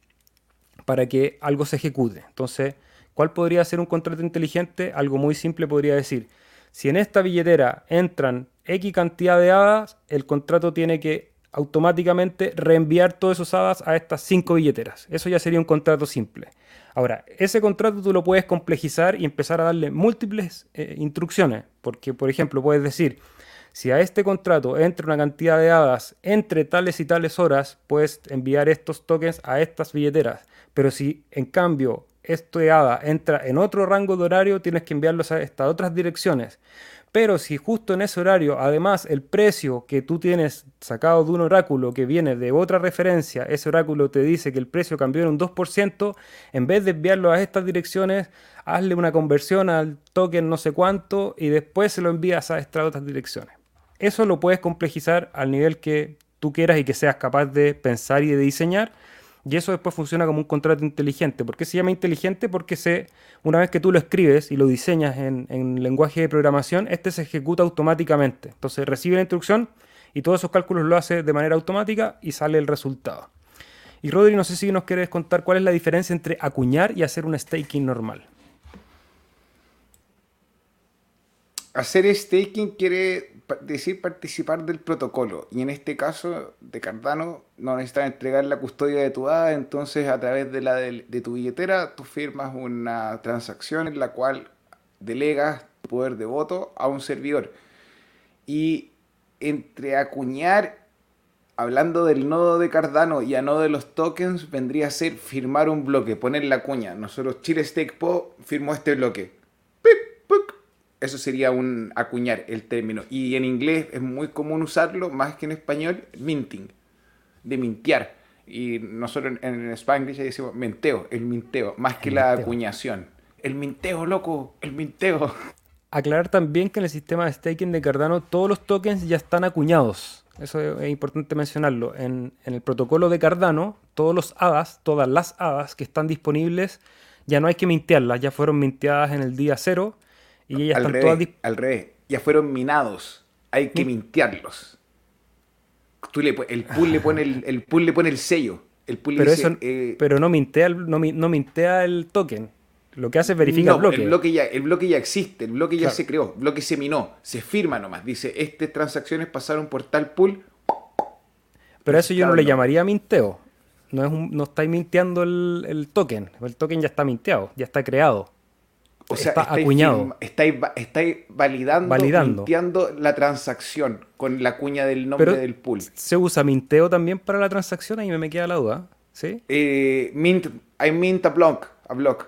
para que algo se ejecute. Entonces, ¿cuál podría ser un contrato inteligente? Algo muy simple podría decir, si en esta billetera entran X cantidad de hadas, el contrato tiene que automáticamente reenviar todos esos hadas a estas cinco billeteras. Eso ya sería un contrato simple. Ahora, ese contrato tú lo puedes complejizar y empezar a darle múltiples eh, instrucciones, porque por ejemplo puedes decir, si a este contrato entra una cantidad de hadas entre tales y tales horas, puedes enviar estos tokens a estas billeteras. Pero si en cambio este hada entra en otro rango de horario, tienes que enviarlos a estas otras direcciones. Pero si justo en ese horario, además, el precio que tú tienes sacado de un oráculo que viene de otra referencia, ese oráculo te dice que el precio cambió en un 2%, en vez de enviarlo a estas direcciones, hazle una conversión al token no sé cuánto y después se lo envías a estas otras direcciones. Eso lo puedes complejizar al nivel que tú quieras y que seas capaz de pensar y de diseñar y eso después funciona como un contrato inteligente. ¿Por qué se llama inteligente? Porque se, una vez que tú lo escribes y lo diseñas en, lenguaje de programación, este se ejecuta automáticamente. Entonces recibe la instrucción y todos esos cálculos lo hace de manera automática y sale el resultado. Y Rodri, no sé si nos quieres contar cuál es la diferencia entre acuñar y hacer un staking normal. Hacer staking quiere decir participar del protocolo. Y en este caso de Cardano no necesitas entregar la custodia de tu ADA, entonces a través de, la de, tu billetera tú firmas una transacción en la cual delegas tu poder de voto a un servidor. Y entre acuñar, hablando del nodo de Cardano y a nodo de los tokens, vendría a ser firmar un bloque, poner la cuña. Nosotros Chile Stake Po firmó este bloque eso sería un acuñar el término. Y en inglés es muy común usarlo, más que en español, minting, de mintear. Y nosotros en, español ya decimos menteo, el minteo, más que la acuñación. El minteo, loco, el minteo. *laughs* Aclarar también que en el sistema de staking de Cardano todos los tokens ya están acuñados. Eso es importante mencionarlo. En, en el protocolo de Cardano, todos los hadas, todas las hadas que están disponibles, ya no hay que mintearlas, ya fueron minteadas en el día cero y ellas al están revés, Al revés, ya fueron minados. Hay que ¿Mm? mintearlos. Tú le, el pool le pone el, el, pool le pone el sello. El pool pero, eso, eh, pero no mintea, el, no, no mintea el token. Lo que hace es verificar el bloque. El bloque, ya, el bloque ya existe, el bloque ya se creó, el bloque se minó, se firma nomás. Dice, estas transacciones pasaron por tal pool. Pero a eso yo no le llamaría minteo. No, es no estáis minteando el, el, token. El token ya está minteado, ya está creado. O sea, está estáis acuñado. estáis, validando, validando. la transacción con la cuña del nombre del pool. ¿Se usa minteo también para la transacción? Ahí me, queda la duda. ¿Sí? Eh, mint, I mint a block. A block.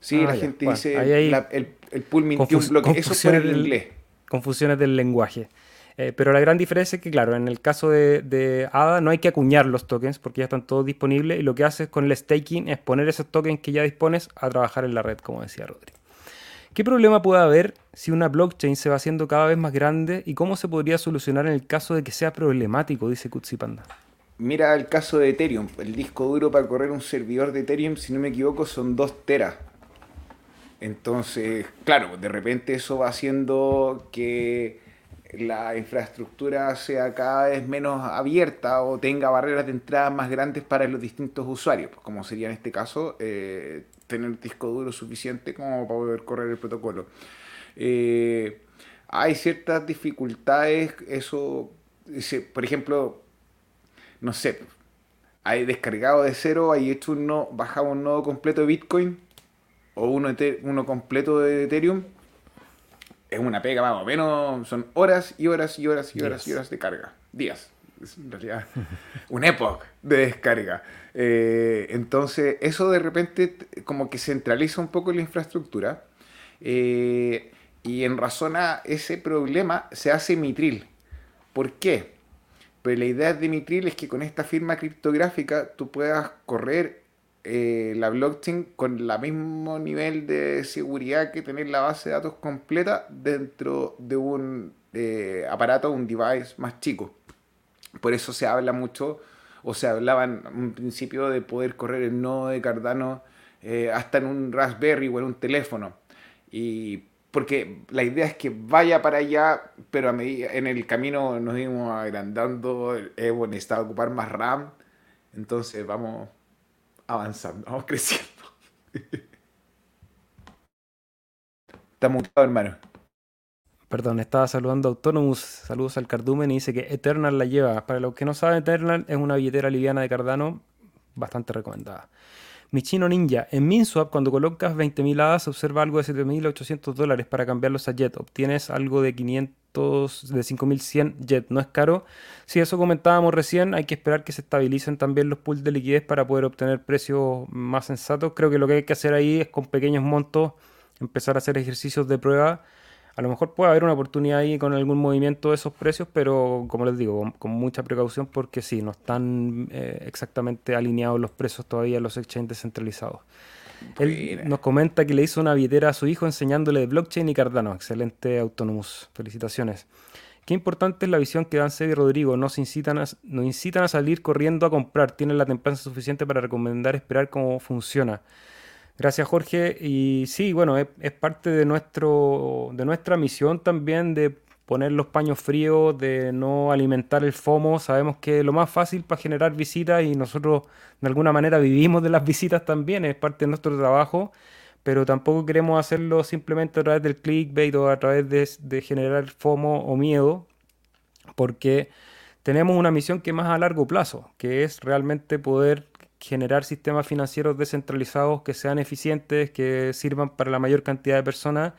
Sí, Ah, la ya. gente Bueno, dice ahí hay la- el, el pool mintió un bloque. Eso es por el inglés. confusiones del lenguaje. Eh, pero la gran diferencia es que, claro, en el caso de, ADA no hay que acuñar los tokens porque ya están todos disponibles y lo que haces con el staking es poner esos tokens que ya dispones a trabajar en la red, como decía Rodri. ¿Qué problema puede haber si una blockchain se va haciendo cada vez más grande y cómo se podría solucionar en el caso de que sea problemático? Dice Kutsi Panda. Mira el caso de Ethereum. El disco duro para correr un servidor de Ethereum, si no me equivoco, son 2 teras. Entonces, claro, de repente eso va haciendo que la infraestructura sea cada vez menos abierta o tenga barreras de entrada más grandes para los distintos usuarios, pues como sería en este caso eh, tener disco duro suficiente como para poder correr el protocolo. Eh, hay ciertas dificultades, eso, por ejemplo, no sé, hay descargado de cero, hay hecho un nodo, bajado un nodo completo de Bitcoin o uno, uno completo de Ethereum. Es una pega más o menos, son horas y horas y horas y horas y horas de carga. Días. Es en realidad *laughs* una época de descarga. Eh, entonces, eso de repente como que centraliza un poco la infraestructura. eh, y en razón a ese problema se hace Mitril. ¿Por qué? Pero la idea de Mitril es que con esta firma criptográfica tú puedas correr eh, la blockchain con el mismo nivel de seguridad que tener la base de datos completa dentro de un eh, aparato, un device más chico. Por eso se habla mucho, o se hablaba en un principio de poder correr el nodo de Cardano eh, hasta en un Raspberry o en un teléfono. Y porque la idea es que vaya para allá, pero a medida, en el camino nos íbamos agrandando, Evo necesitaba ocupar más RAM, entonces vamos avanzando, vamos *laughs* creciendo. Está mutado, hermano. Perdón, estaba saludando a Autonomous. Saludos al Cardumen y dice que Eternal la lleva. Para los que no saben, Eternal es una billetera liviana de Cardano bastante recomendada. Michino Ninja. En MinSwap, cuando colocas 20.000 hadas, observa algo de 7.800 dólares para cambiarlos a Jet. Obtienes algo de 500, de 5.100 Jet. ¿No es caro? Si eso comentábamos recién, hay que esperar que se estabilicen también los pools de liquidez para poder obtener precios más sensatos. Creo que lo que hay que hacer ahí es con pequeños montos empezar a hacer ejercicios de prueba. A lo mejor puede haber una oportunidad ahí con algún movimiento de esos precios, pero como les digo, con, con mucha precaución porque sí, no están eh, exactamente alineados los precios todavía en los exchanges descentralizados. Él nos comenta que le hizo una billetera a su hijo enseñándole de blockchain y Cardano. Excelente Autonomous. Felicitaciones. Qué importante es la visión que dan Seb y Rodrigo. Nos incitan, a, nos incitan a salir corriendo a comprar. Tienen la templanza suficiente para recomendar esperar cómo funciona. Gracias Jorge. Y sí, bueno, es, parte de, nuestro, de nuestra misión también de poner los paños fríos, de no alimentar el FOMO. Sabemos que lo más fácil para generar visitas y nosotros de alguna manera vivimos de las visitas también, es parte de nuestro trabajo, pero tampoco queremos hacerlo simplemente a través del clickbait o a través de, de generar FOMO o miedo, porque tenemos una misión que más a largo plazo, que es realmente poder generar sistemas financieros descentralizados que sean eficientes, que sirvan para la mayor cantidad de personas.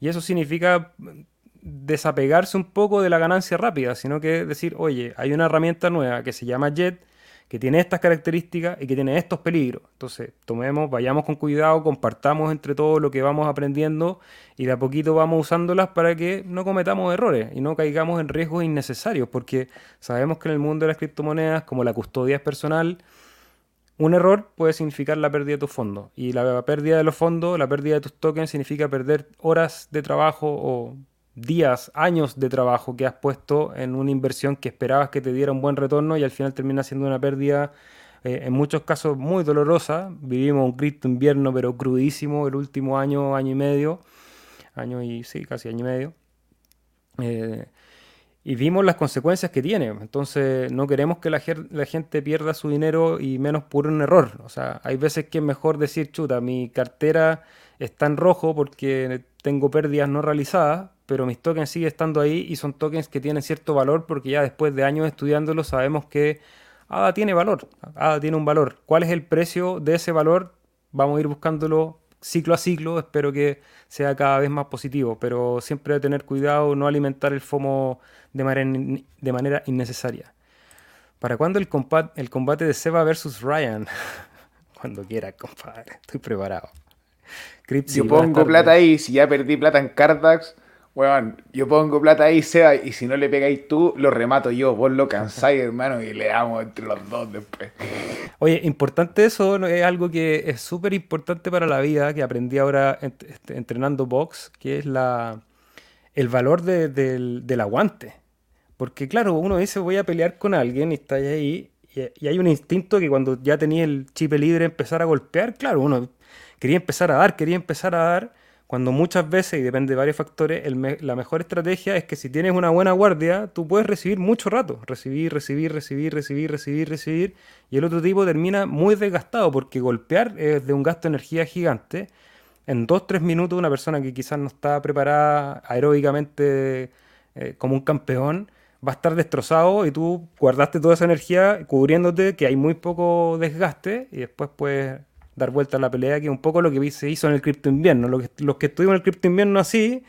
Y eso significa desapegarse un poco de la ganancia rápida, sino que decir, oye, hay una herramienta nueva que se llama Jet, que tiene estas características y que tiene estos peligros. Entonces, tomemos, vayamos con cuidado, compartamos entre todos lo que vamos aprendiendo y de a poquito vamos usándolas para que no cometamos errores y no caigamos en riesgos innecesarios, porque sabemos que en el mundo de las criptomonedas, como la custodia es personal, un error puede significar la pérdida de tus fondos. Y la pérdida de los fondos, la pérdida de tus tokens, significa perder horas de trabajo o días, años de trabajo que has puesto en una inversión que esperabas que te diera un buen retorno y al final termina siendo una pérdida eh, en muchos casos muy dolorosa. Vivimos un cripto invierno pero crudísimo el último año, año y medio, año y sí, casi año y medio. Eh, y vimos las consecuencias que tiene. Entonces, no queremos que la, la, gente pierda su dinero y menos por un error. O sea, hay veces que es mejor decir, chuta, mi cartera está en rojo porque tengo pérdidas no realizadas, pero mis tokens siguen estando ahí y son tokens que tienen cierto valor porque ya después de años estudiándolo sabemos que ADA tiene valor, ADA tiene un valor. ¿Cuál es el precio de ese valor? Vamos a ir buscándolo ciclo a ciclo, espero que sea cada vez más positivo, pero siempre tener cuidado, no alimentar el FOMO de manera, de manera innecesaria. ¿Para cuándo el combate, el combate de Seba versus Ryan? *laughs* Cuando quiera, compadre, estoy preparado. yo pongo plata ahí, si ya perdí plata en Cardax, weón, yo pongo plata ahí, Seba, y si no le pegáis tú, lo remato yo, vos lo cansáis, *laughs* hermano, y le damos entre los dos después. Oye, importante eso, es algo que es súper importante para la vida, que aprendí ahora este, entrenando box, que es la, el valor del, aguante. Porque claro, uno dice voy a pelear con alguien y está ahí y, hay un instinto que cuando ya tenía el chip libre empezar a golpear, claro, uno quería empezar a dar, quería empezar a dar, cuando muchas veces, y depende de varios factores, la mejor estrategia es que si tienes una buena guardia, tú puedes recibir mucho rato, recibir, recibir, recibir, recibir, recibir, recibir, y el otro tipo termina muy desgastado porque golpear es de un gasto de energía gigante. En dos, tres minutos una persona que quizás no está preparada aeróbicamente eh, como un campeón, va a estar destrozado y tú guardaste toda esa energía cubriéndote, que hay muy poco desgaste y después puedes dar vuelta a la pelea, que es un poco lo que se hizo en el cripto invierno. Los que, estuvimos en el cripto invierno así,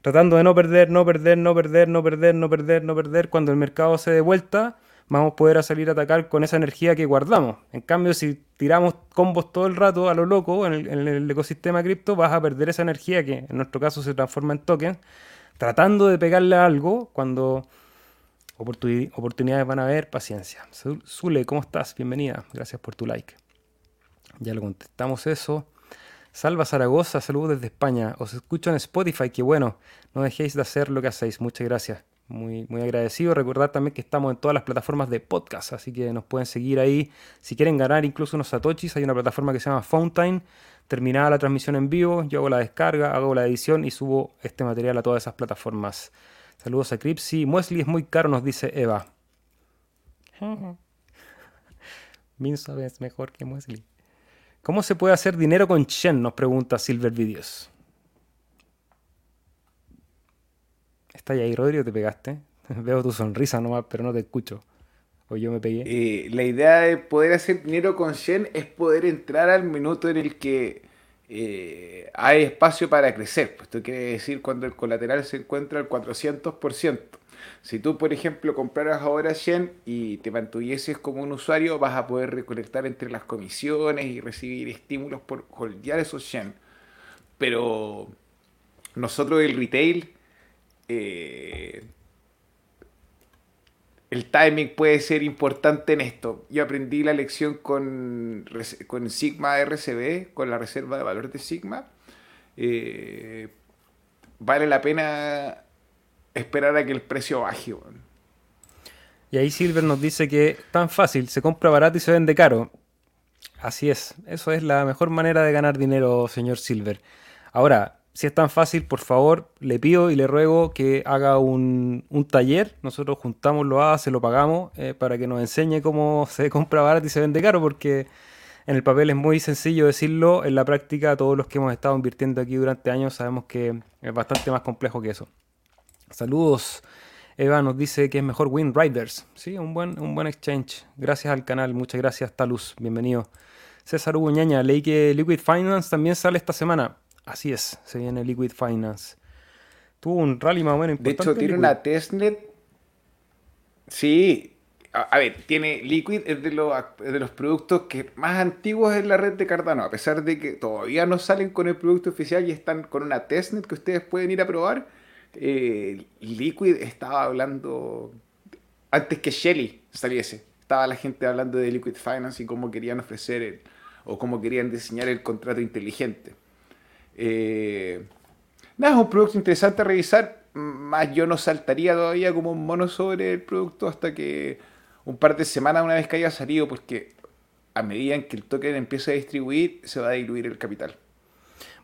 tratando de no perder, no perder, no perder, no perder, no perder, no perder, cuando el mercado se dé vuelta, vamos a poder salir a atacar con esa energía que guardamos. En cambio, si tiramos combos todo el rato a lo loco en el, en el ecosistema cripto, vas a perder esa energía que en nuestro caso se transforma en tokens, tratando de pegarle a algo cuando oportunidades van a haber, paciencia. Zule, ¿cómo estás? Bienvenida, gracias por tu like. Ya lo contestamos eso. Salva Zaragoza, saludos desde España. Os escucho en Spotify, qué bueno. No dejéis de hacer lo que hacéis. Muchas gracias. Muy, muy agradecido. Recordad también que estamos en todas las plataformas de podcast, así que nos pueden seguir ahí. Si quieren ganar incluso unos satoshis, hay una plataforma que se llama Fountain. Terminada la transmisión en vivo, yo hago la descarga, hago la edición y subo este material a todas esas plataformas. Saludos a Cripsy. Muesli es muy caro, nos dice Eva. *laughs* Minso es mejor que Muesli. ¿Cómo se puede hacer dinero con Chen? Nos pregunta Silver Videos. ¿Está ahí, Rodrigo? ¿Te pegaste? *laughs* Veo tu sonrisa nomás, pero no te escucho. O yo me pegué. Eh, la idea de poder hacer dinero con Shen es poder entrar al minuto en el que eh, hay espacio para crecer. Pues esto quiere decir cuando el colateral se encuentra al 400%. Si tú, por ejemplo, compraras ahora Shen y te mantuvieses como un usuario, vas a poder recolectar entre las comisiones y recibir estímulos por holdear esos Shen. Pero nosotros el retail eh, el timing puede ser importante en esto. Yo aprendí la lección con, con Sigma RCB, con la reserva de valor de Sigma. Eh, vale la pena esperar a que el precio baje. Y ahí Silver nos dice que tan fácil, se compra barato y se vende caro. Así es, eso es la mejor manera de ganar dinero, señor Silver. Ahora, si es tan fácil, por favor, le pido y le ruego que haga un, taller. Nosotros juntamos lo A, se lo pagamos eh, para que nos enseñe cómo se compra barato y se vende caro, porque en el papel es muy sencillo decirlo. En la práctica, todos los que hemos estado invirtiendo aquí durante años sabemos que es bastante más complejo que eso. Saludos. Eva nos dice que es mejor Win Riders. Sí, un buen, un buen exchange. Gracias al canal. Muchas gracias, Talus. Bienvenido. César Hugo Ñaña, leí que Liquid Finance también sale esta semana. Así es, se viene Liquid Finance. Tuvo un rally más o menos importante. De hecho, tiene una testnet. Sí. A, ver, tiene Liquid, es de, los, de los productos que más antiguos en la red de Cardano. A pesar de que todavía no salen con el producto oficial y están con una testnet que ustedes pueden ir a probar. Eh, Liquid estaba hablando antes que Shelly saliese. Estaba la gente hablando de Liquid Finance y cómo querían ofrecer o cómo querían diseñar el contrato inteligente. Eh, nada, es un producto interesante a revisar, más yo no saltaría todavía como un mono sobre el producto hasta que un par de semanas una vez que haya salido, porque a medida que el token empiece a distribuir, se va a diluir el capital.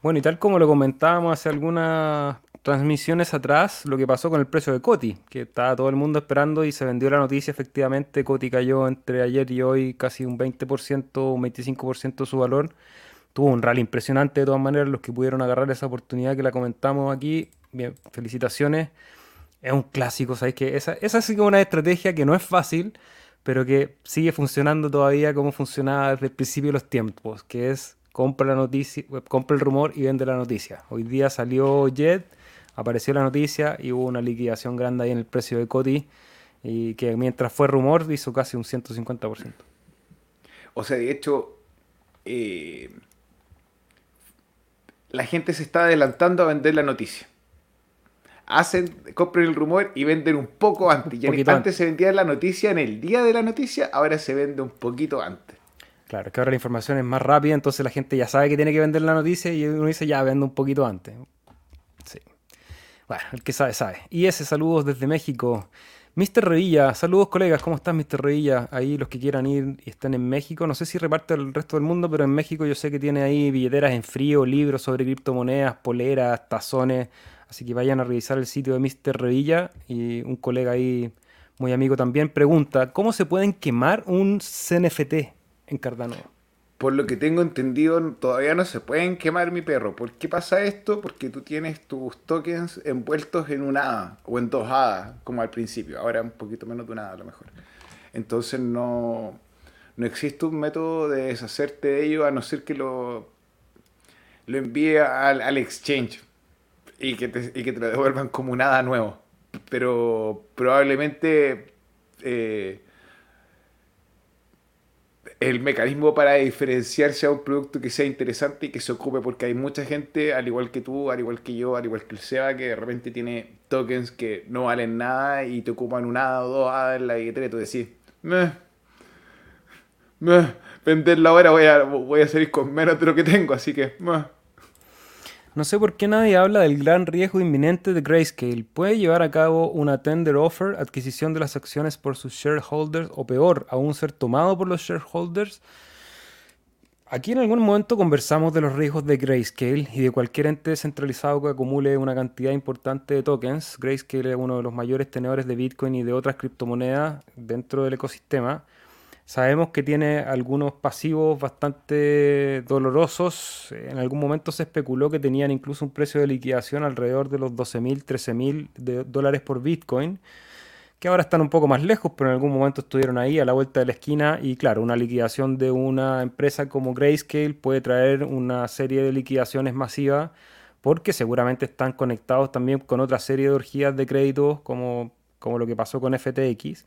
Bueno, y tal como lo comentábamos hace algunas transmisiones atrás, lo que pasó con el precio de Coti, que estaba todo el mundo esperando y se vendió la noticia, efectivamente, Coti cayó entre ayer y hoy casi un 20%, un 25% su valor tuvo un rally impresionante de todas maneras, los que pudieron agarrar esa oportunidad que la comentamos aquí, bien, felicitaciones. Es un clásico, ¿sabes? Que esa, esa sí que es una estrategia que no es fácil, pero que sigue funcionando todavía como funcionaba desde el principio de los tiempos, que es compra la noticia, compra el rumor y vende la noticia. Hoy día salió Jet, apareció la noticia y hubo una liquidación grande ahí en el precio de Coti y que mientras fue rumor hizo casi un 150%. O sea, de hecho, eh, la gente se está adelantando a vender la noticia. Hacen, compren el rumor y venden un poco antes. Y antes, se vendía la noticia en el día de la noticia, ahora se vende un poquito antes. Claro, que ahora la información es más rápida, entonces la gente ya sabe que tiene que vender la noticia y uno dice ya vende un poquito antes. Bueno, el que sabe, sabe. Y ese saludos desde México. Mr. Revilla, saludos colegas, ¿cómo estás Mr. Revilla? Ahí los que quieran ir y están en México, no sé si reparte el resto del mundo, pero en México yo sé que tiene ahí billeteras en frío, libros sobre criptomonedas, poleras, tazones, así que vayan a revisar el sitio de Mr. Revilla y un colega ahí muy amigo también pregunta, ¿cómo se pueden quemar un CNFT en Cardano? Por lo que tengo entendido, todavía no se pueden quemar mi perro. ¿Por qué pasa esto? Porque tú tienes tus tokens envueltos en una hada o en dos hadas, como al principio. Ahora un poquito menos de una a lo mejor. Entonces no, no existe un método de deshacerte de ello a no ser que lo, lo envíe al, exchange y que, te, y que te lo devuelvan como un nuevo. Pero probablemente... Eh, el mecanismo para diferenciarse a un producto que sea interesante y que se ocupe, porque hay mucha gente, al igual que tú, al igual que yo, al igual que el SEBA, que de repente tiene tokens que no valen nada y te ocupan una o dos hadas en la billetera y tú decís, meh, meh, venderla ahora voy a, voy a salir con menos de lo que tengo, así que, meh. No sé por qué nadie habla del gran riesgo inminente de Grayscale. ¿Puede llevar a cabo una tender offer, adquisición de las acciones por sus shareholders o peor, aún ser tomado por los shareholders? Aquí en algún momento conversamos de los riesgos de Grayscale y de cualquier ente descentralizado que acumule una cantidad importante de tokens. Grayscale es uno de los mayores tenedores de Bitcoin y de otras criptomonedas dentro del ecosistema. Sabemos que tiene algunos pasivos bastante dolorosos. En algún momento se especuló que tenían incluso un precio de liquidación alrededor de los 12.000, 13.000 dólares por Bitcoin, que ahora están un poco más lejos, pero en algún momento estuvieron ahí a la vuelta de la esquina. Y claro, una liquidación de una empresa como Grayscale puede traer una serie de liquidaciones masivas, porque seguramente están conectados también con otra serie de orgías de créditos, como, como lo que pasó con FTX.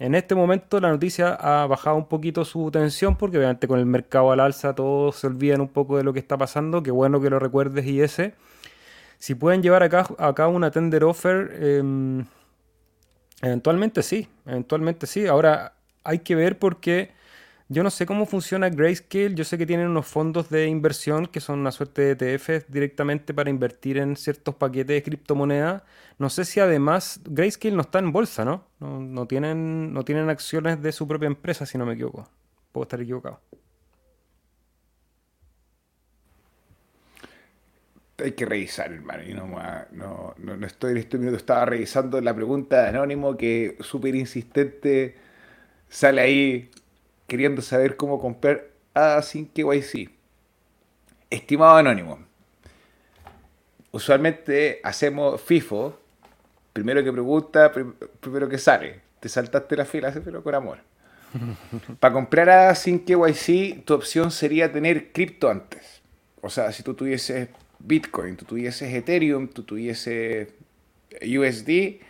En este momento la noticia ha bajado un poquito su tensión porque obviamente con el mercado al alza todos se olvidan un poco de lo que está pasando. Qué bueno que lo recuerdes y ese. Si pueden llevar acá, acá una tender offer, em, eventualmente sí, eventualmente sí. Ahora hay que ver porque yo no sé cómo funciona Grayscale. Yo sé que tienen unos fondos de inversión que son una suerte de ETF directamente para invertir en ciertos paquetes de criptomonedas. No sé si además Grayscale no está en bolsa, ¿no? No, tienen, no tienen acciones de su propia empresa, si no me equivoco. Puedo estar equivocado. Hay que revisar, hermano. Y no, no, estoy en este minuto. Estaba revisando la pregunta de Anónimo que súper insistente sale ahí queriendo saber cómo comprar a sin KYC. Estimado anónimo, usualmente hacemos FIFO, primero que pregunta, primero que sale. Te saltaste la fila, pero con amor. *laughs* Para comprar a sin KYC, tu opción sería tener cripto antes. O sea, si tú tuvieses Bitcoin, tú tuvieses Ethereum, tú tuvieses USD,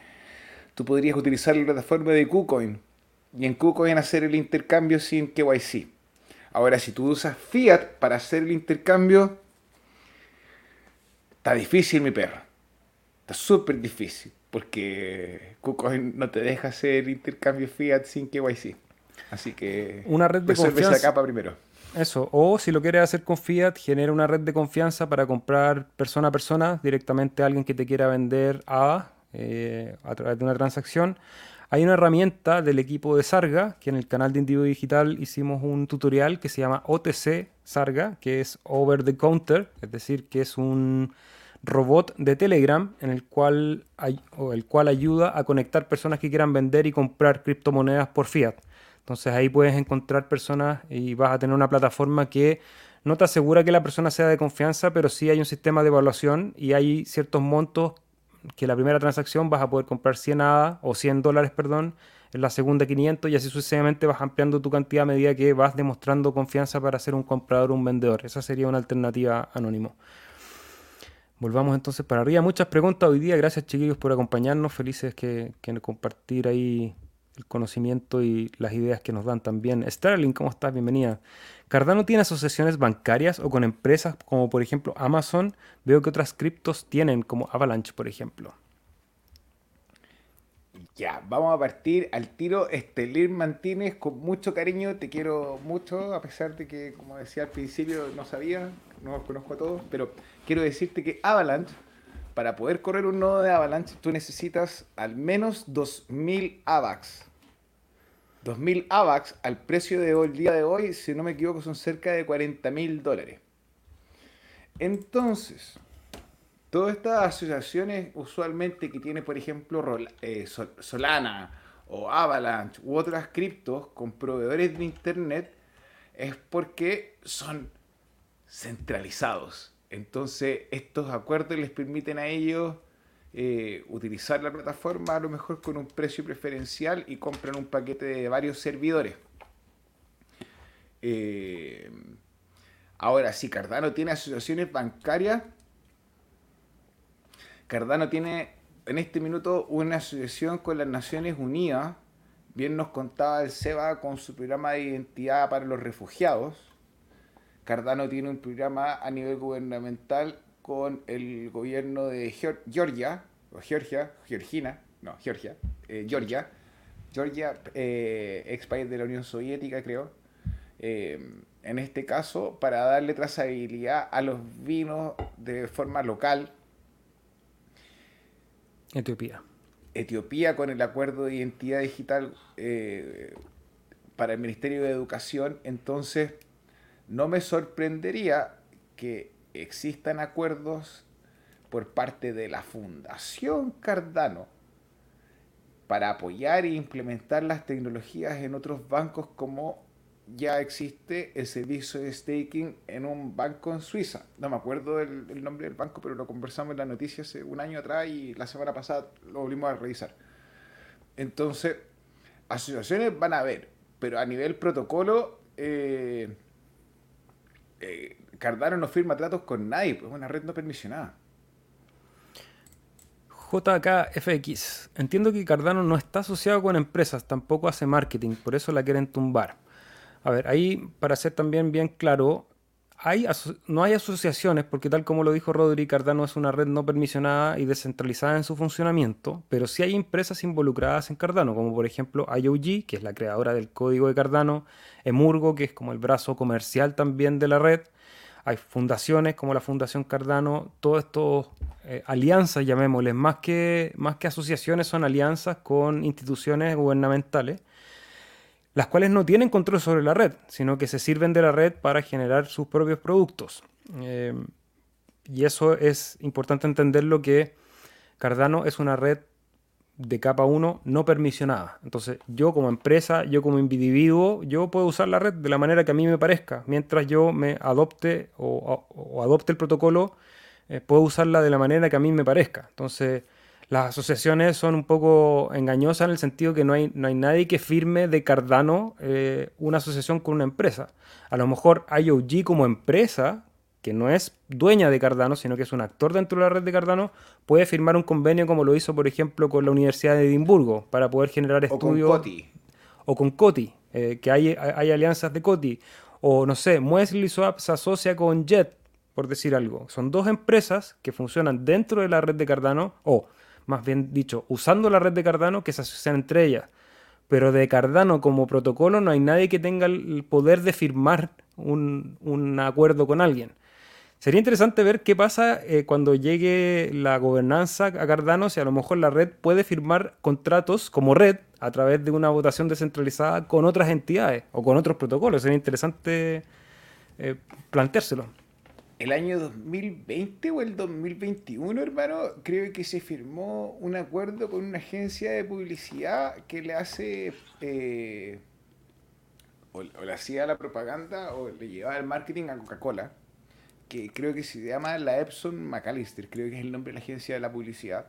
tú podrías utilizar la plataforma de KuCoin y en KuCoin hacer el intercambio sin KYC. Ahora, si tú usas Fiat para hacer el intercambio, está difícil, mi perro. Está súper difícil, porque KuCoin no te deja hacer intercambio Fiat sin KYC. Así que... Una red de confianza. esa capa primero. Eso, o si lo quieres hacer con Fiat, genera una red de confianza para comprar persona a persona directamente a alguien que te quiera vender a, eh, a través de una transacción hay una herramienta del equipo de Sarga, que en el canal de Individuo Digital hicimos un tutorial que se llama OTC Sarga, que es Over the Counter, es decir, que es un robot de Telegram en el cual, el cual ayuda a conectar personas que quieran vender y comprar criptomonedas por fiat. Entonces ahí puedes encontrar personas y vas a tener una plataforma que no te asegura que la persona sea de confianza, pero sí hay un sistema de evaluación y hay ciertos montos que la primera transacción vas a poder comprar 100 ADA o 100 dólares, perdón, en la segunda 500 y así sucesivamente vas ampliando tu cantidad a medida que vas demostrando confianza para ser un comprador o un vendedor. Esa sería una alternativa anónimo. Volvamos entonces para arriba. Muchas preguntas hoy día. Gracias chiquillos por acompañarnos. Felices que, que compartir ahí el conocimiento y las ideas que nos dan también. Sterling, ¿cómo estás? Bienvenida. Cardano tiene asociaciones bancarias o con empresas como por ejemplo Amazon. Veo que otras criptos tienen, como Avalanche, por ejemplo. Ya, vamos a partir al tiro. Estelir Mantínez, con mucho cariño, te quiero mucho, a pesar de que, como decía al principio, no sabía, no los conozco a todos, pero quiero decirte que Avalanche, para poder correr un nodo de Avalanche, tú necesitas al menos 2000 AVAX. 2000 AVAX al precio de hoy, el día de hoy, si no me equivoco, son cerca de 40 mil dólares. Entonces, Todas estas asociaciones usualmente que tiene, por ejemplo, eh, Solana o Avalanche u otras criptos con proveedores de Internet, es porque son centralizados. Entonces, estos acuerdos les permiten a ellos eh, utilizar la plataforma a lo mejor con un precio preferencial y compran un paquete de varios servidores. Eh, ahora, si Cardano tiene asociaciones bancarias, Cardano tiene en este minuto una asociación con las Naciones Unidas. Bien nos contaba el SEBA con su programa de identidad para los refugiados. Cardano tiene un programa a nivel gubernamental con el gobierno de Georgia, o Georgia, Georgina, no, Georgia, eh, Georgia, Georgia, eh, ex país de la Unión Soviética, creo. Eh, en este caso, para darle trazabilidad a los vinos de forma local, Etiopía. Etiopía con el acuerdo de identidad digital eh, para el Ministerio de Educación, entonces no me sorprendería que existan acuerdos por parte de la Fundación Cardano para apoyar e implementar las tecnologías en otros bancos como ya existe el servicio de staking en un banco en Suiza. No me acuerdo el, nombre del banco, pero lo conversamos en la noticia hace un año atrás y la semana pasada lo volvimos a revisar. Entonces, asociaciones van a haber, pero a nivel protocolo, eh, eh, Cardano no firma tratos con nadie, pues es una red no permisionada. JKFX. Entiendo que Cardano no está asociado con empresas, tampoco hace marketing, por eso la quieren tumbar. A ver, ahí para ser también bien claro, no hay asociaciones, porque tal como lo dijo Rodri, Cardano es una red no permisionada y descentralizada en su funcionamiento, pero sí hay empresas involucradas en Cardano, como por ejemplo IOG, que es la creadora del código de Cardano, Emurgo, que es como el brazo comercial también de la red, hay fundaciones como la Fundación Cardano, todas estas eh, alianzas, llamémosles, más que, más que asociaciones, son alianzas con instituciones gubernamentales las cuales no tienen control sobre la red, sino que se sirven de la red para generar sus propios productos. Eh, y eso es importante entenderlo que Cardano es una red de capa 1 no permisionada. Entonces, yo como empresa, yo como individuo, yo puedo usar la red de la manera que a mí me parezca. Mientras yo me adopte o, adopte el protocolo, eh, puedo usarla de la manera que a mí me parezca. Entonces, las asociaciones son un poco engañosas en el sentido que no hay, no hay nadie que firme de Cardano eh, una asociación con una empresa. A lo mejor IOG como empresa, que no es dueña de Cardano, sino que es un actor dentro de la red de Cardano, puede firmar un convenio como lo hizo, por ejemplo, con la Universidad de Edimburgo para poder generar estudios. O con Coti. O con Coti, eh, que hay, hay, alianzas de Coti. O no sé, Muesli Swap se asocia con Jet, por decir algo. Son dos empresas que funcionan dentro de la red de Cardano, o más bien dicho, usando la red de Cardano que se asocian entre ellas. Pero de Cardano como protocolo no hay nadie que tenga el poder de firmar un, acuerdo con alguien. Sería interesante ver qué pasa eh, cuando llegue la gobernanza a Cardano, si a lo mejor la red puede firmar contratos como red a través de una votación descentralizada con otras entidades o con otros protocolos. Sería interesante eh, planteárselo el año 2020 o el 2021, hermano, creo que se firmó un acuerdo con una agencia de publicidad que le hace eh, o, le hacía la propaganda o le llevaba el marketing a Coca-Cola, que creo que se llama la Epson McAllister, creo que es el nombre de la agencia de la publicidad.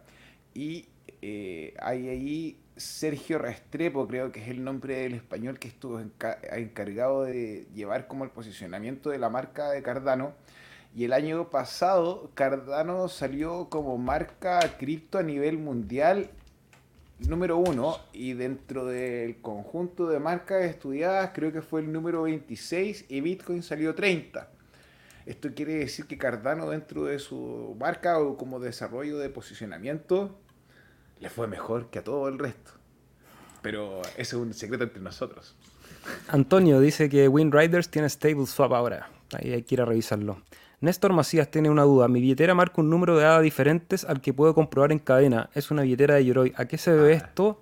Y eh, hay ahí Sergio Restrepo, creo que es el nombre del español que estuvo encargado de llevar como el posicionamiento de la marca de Cardano y el año pasado Cardano salió como marca cripto a nivel mundial número uno y dentro del conjunto de marcas estudiadas creo que fue el número 26 y Bitcoin salió 30. Esto quiere decir que Cardano dentro de su marca o como desarrollo de posicionamiento le fue mejor que a todo el resto. Pero ese es un secreto entre nosotros. Antonio dice que WinRiders tiene Stable Swap ahora. Ahí hay que ir a revisarlo. Néstor Macías tiene una duda. Mi billetera marca un número de ADA diferentes al que puedo comprobar en cadena. Es una billetera de Yoroi. ¿A qué se debe ah. esto?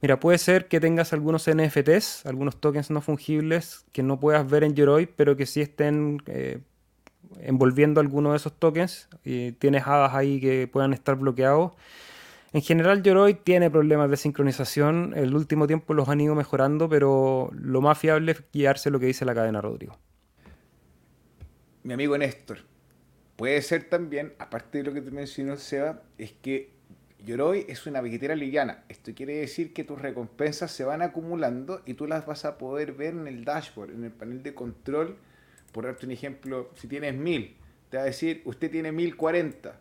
Mira, puede ser que tengas algunos NFTs, algunos tokens no fungibles que no puedas ver en Yoroi, pero que sí estén eh, envolviendo alguno de esos tokens. Y tienes hadas ahí que puedan estar bloqueados. En general, Yoroi tiene problemas de sincronización. El último tiempo los han ido mejorando, pero lo más fiable es guiarse lo que dice la cadena Rodrigo mi amigo Néstor, puede ser también, aparte de lo que te mencionó Seba, es que Yoroi es una billetera liviana. Esto quiere decir que tus recompensas se van acumulando y tú las vas a poder ver en el dashboard, en el panel de control. Por darte un ejemplo, si tienes 1000, te va a decir, usted tiene 1040.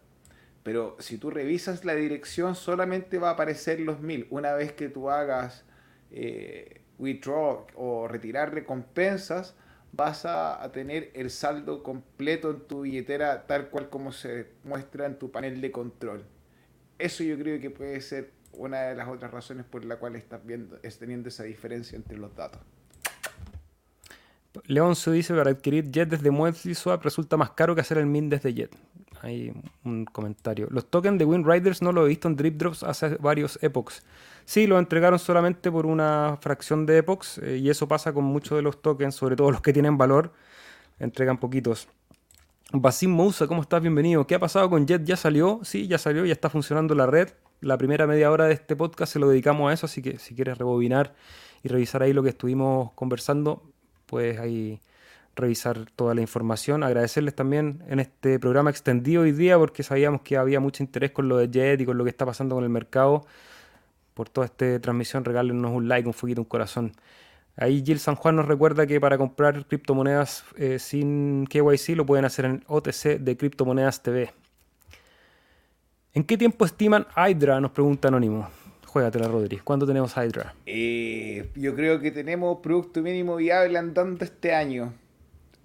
Pero si tú revisas la dirección, solamente va a aparecer los 1000. Una vez que tú hagas eh, withdraw o retirar recompensas, vas a, tener el saldo completo en tu billetera tal cual como se muestra en tu panel de control. Eso yo creo que puede ser una de las otras razones por la cual estás viendo, es teniendo esa diferencia entre los datos. Leonzo dice para adquirir Jet desde Monthly Swap resulta más caro que hacer el min desde Jet. Hay un comentario. Los tokens de WinRiders no lo he visto en Drip Drops hace varios epochs. Sí, lo entregaron solamente por una fracción de epochs eh, y eso pasa con muchos de los tokens, sobre todo los que tienen valor, entregan poquitos. Basim Moussa, ¿cómo estás? Bienvenido. ¿Qué ha pasado con Jet? ¿Ya salió? Sí, ya salió, ya está funcionando la red. La primera media hora de este podcast se lo dedicamos a eso, así que si quieres rebobinar y revisar ahí lo que estuvimos conversando, puedes ahí revisar toda la información. Agradecerles también en este programa extendido hoy día porque sabíamos que había mucho interés con lo de Jet y con lo que está pasando con el mercado por toda esta transmisión, regálenos un like, un fueguito, un corazón. Ahí Gil San Juan nos recuerda que para comprar criptomonedas eh, sin KYC lo pueden hacer en OTC de Criptomonedas TV. ¿En qué tiempo estiman Hydra? Nos pregunta Anónimo. Juégatela, Rodri. ¿Cuándo tenemos Hydra? Eh, yo creo que tenemos producto mínimo viable andando este año,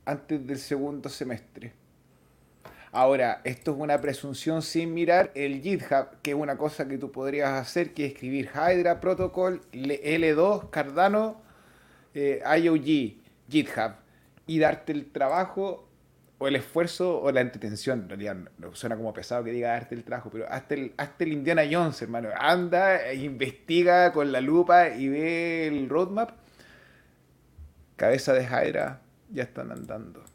antes del segundo semestre. Ahora, esto es una presunción sin mirar el GitHub, que es una cosa que tú podrías hacer, que es escribir Hydra Protocol L2 Cardano eh, IOG GitHub y darte el trabajo o el esfuerzo o la entretención. En realidad no, suena como pesado que diga darte el trabajo, pero hazte el, hazte el Indiana Jones, hermano. Anda, e investiga con la lupa y ve el roadmap. Cabeza de Hydra ya están andando.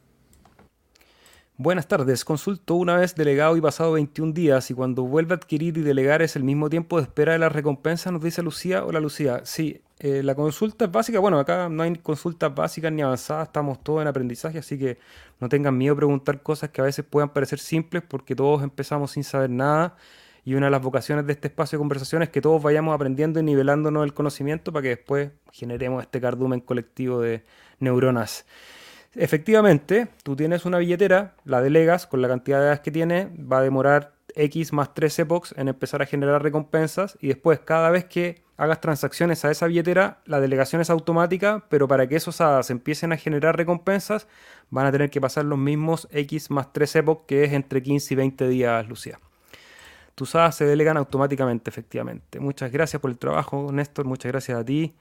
Buenas tardes. Consulto una vez delegado y pasado 21 días y cuando vuelve a adquirir y delegar es el mismo tiempo de espera de la recompensa, nos dice Lucía. Hola Lucía. Sí, eh, la consulta es básica. Bueno, acá no hay consultas básicas ni avanzadas, estamos todos en aprendizaje, así que no tengan miedo a preguntar cosas que a veces puedan parecer simples porque todos empezamos sin saber nada. Y una de las vocaciones de este espacio de conversación es que todos vayamos aprendiendo y nivelándonos el conocimiento para que después generemos este cardumen colectivo de neuronas. Efectivamente, tú tienes una billetera, la delegas con la cantidad de edades que tiene, va a demorar X más 3 epochs en empezar a generar recompensas y después cada vez que hagas transacciones a esa billetera, la delegación es automática, pero para que esos hadas empiecen a generar recompensas, van a tener que pasar los mismos X más 3 epochs, que es entre 15 y 20 días, Lucía. Tus hadas se delegan automáticamente, efectivamente. Muchas gracias por el trabajo, Néstor, muchas gracias a ti.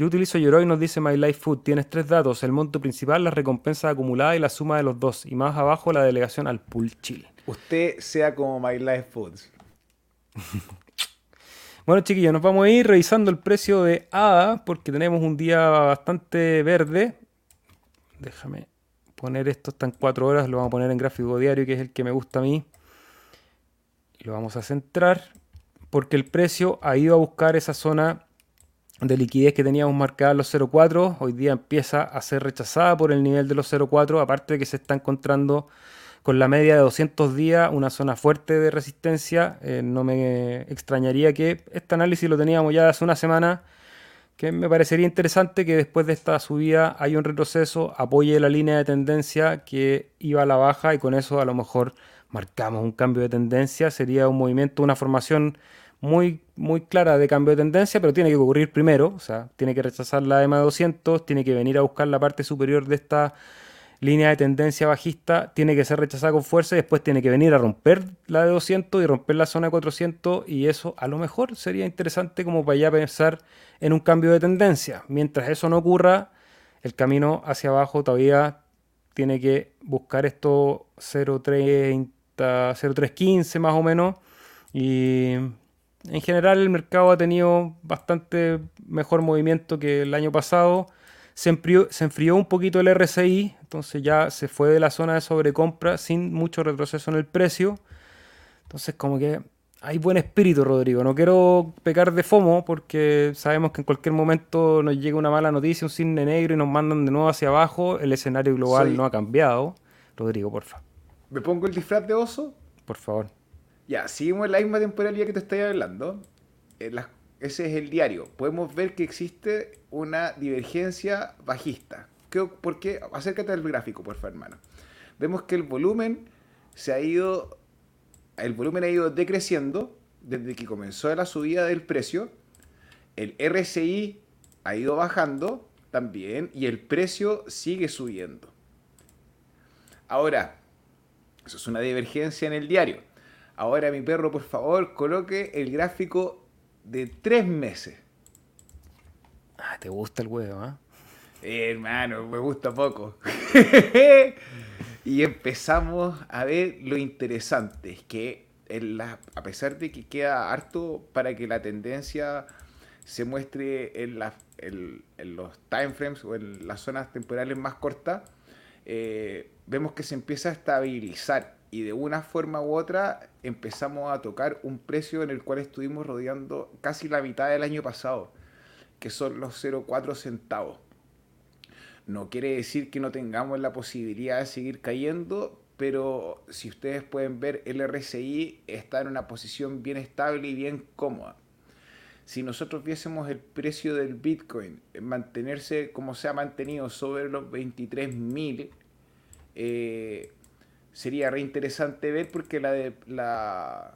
Yo utilizo Yoroi, nos dice My Life Food. Tienes tres datos: el monto principal, las recompensas acumuladas y la suma de los dos. Y más abajo la delegación al pool chill. Usted sea como My Life Foods. *laughs* bueno, chiquillos, nos vamos a ir revisando el precio de ADA porque tenemos un día bastante verde. Déjame poner esto, está en cuatro horas. Lo vamos a poner en gráfico diario, que es el que me gusta a mí. Lo vamos a centrar porque el precio ha ido a buscar esa zona de liquidez que teníamos marcada los 0,4, hoy día empieza a ser rechazada por el nivel de los 0,4, aparte de que se está encontrando con la media de 200 días una zona fuerte de resistencia. Eh, no me extrañaría que este análisis lo teníamos ya hace una semana, que me parecería interesante que después de esta subida haya un retroceso, apoye la línea de tendencia que iba a la baja y con eso a lo mejor marcamos un cambio de tendencia. Sería un movimiento, una formación muy muy clara de cambio de tendencia, pero tiene que ocurrir primero, o sea, tiene que rechazar la EMA 200, tiene que venir a buscar la parte superior de esta línea de tendencia bajista, tiene que ser rechazada con fuerza y después tiene que venir a romper la de 200 y romper la zona de 400 y eso a lo mejor sería interesante como para ya pensar en un cambio de tendencia. Mientras eso no ocurra, el camino hacia abajo todavía tiene que buscar esto 0.30, 0.315 más o menos y en general el mercado ha tenido bastante mejor movimiento que el año pasado. Se enfrió, un poquito el RSI, entonces ya se fue de la zona de sobrecompra sin mucho retroceso en el precio. Entonces como que hay buen espíritu, Rodrigo. No quiero pecar de FOMO porque sabemos que en cualquier momento nos llega una mala noticia, un cisne negro y nos mandan de nuevo hacia abajo. El escenario global no ha cambiado. Rodrigo, porfa. ¿Me pongo el disfraz de oso? Por favor. Ya, seguimos en la misma temporalidad que te estoy hablando. Eh, ese es el diario. Podemos ver que existe una divergencia bajista. ¿Por qué? Acércate al gráfico, por favor, hermano. Vemos que el volumen se ha ido. El volumen ha ido decreciendo desde que comenzó la subida del precio. El RSI ha ido bajando también y el precio sigue subiendo. Ahora, eso es una divergencia en el diario. Ahora mi perro, por favor, coloque el gráfico de tres meses. Ah, te gusta el huevo, ¿ah? hermano, me gusta poco. *laughs* y empezamos a ver lo interesante, es que a pesar de que queda harto para que la tendencia se muestre en, los timeframes o en las zonas temporales más cortas, eh, vemos que se empieza a estabilizar y de una forma u otra empezamos a tocar un precio en el cual estuvimos rodeando casi la mitad del año pasado, que son los 0,4 centavos. No quiere decir que no tengamos la posibilidad de seguir cayendo, pero si ustedes pueden ver, el RSI está en una posición bien estable y bien cómoda. Si nosotros viésemos el precio del Bitcoin mantenerse como se ha mantenido sobre los 23.000, eh, sería reinteresante ver porque la, de, la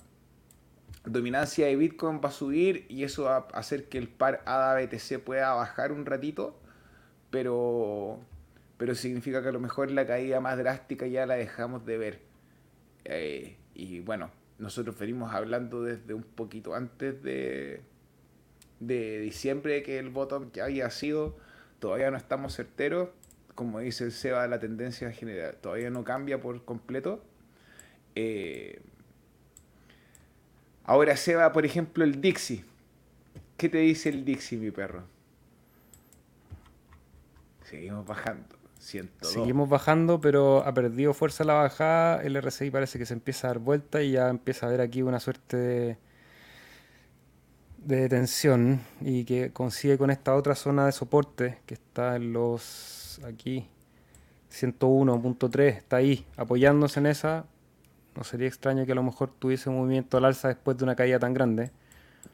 dominancia de Bitcoin va a subir y eso va a hacer que el par ADA-BTC pueda bajar un ratito, pero, pero significa que a lo mejor la caída más drástica ya la dejamos de ver. Eh, y bueno, nosotros venimos hablando desde un poquito antes de, de diciembre que el bottom ya había sido, todavía no estamos certeros como dice el Seba, la tendencia general todavía no cambia por completo. Eh, ahora Seba, por ejemplo, el Dixie. ¿Qué te dice el Dixie, mi perro? Seguimos bajando. 102. Seguimos bajando, pero ha perdido fuerza la bajada. El RSI parece que se empieza a dar vuelta y ya empieza a ver aquí una suerte de, de tensión y que consigue con esta otra zona de soporte que está en los aquí 101.3 está ahí apoyándose en esa. No sería extraño que a lo mejor tuviese un movimiento al alza después de una caída tan grande.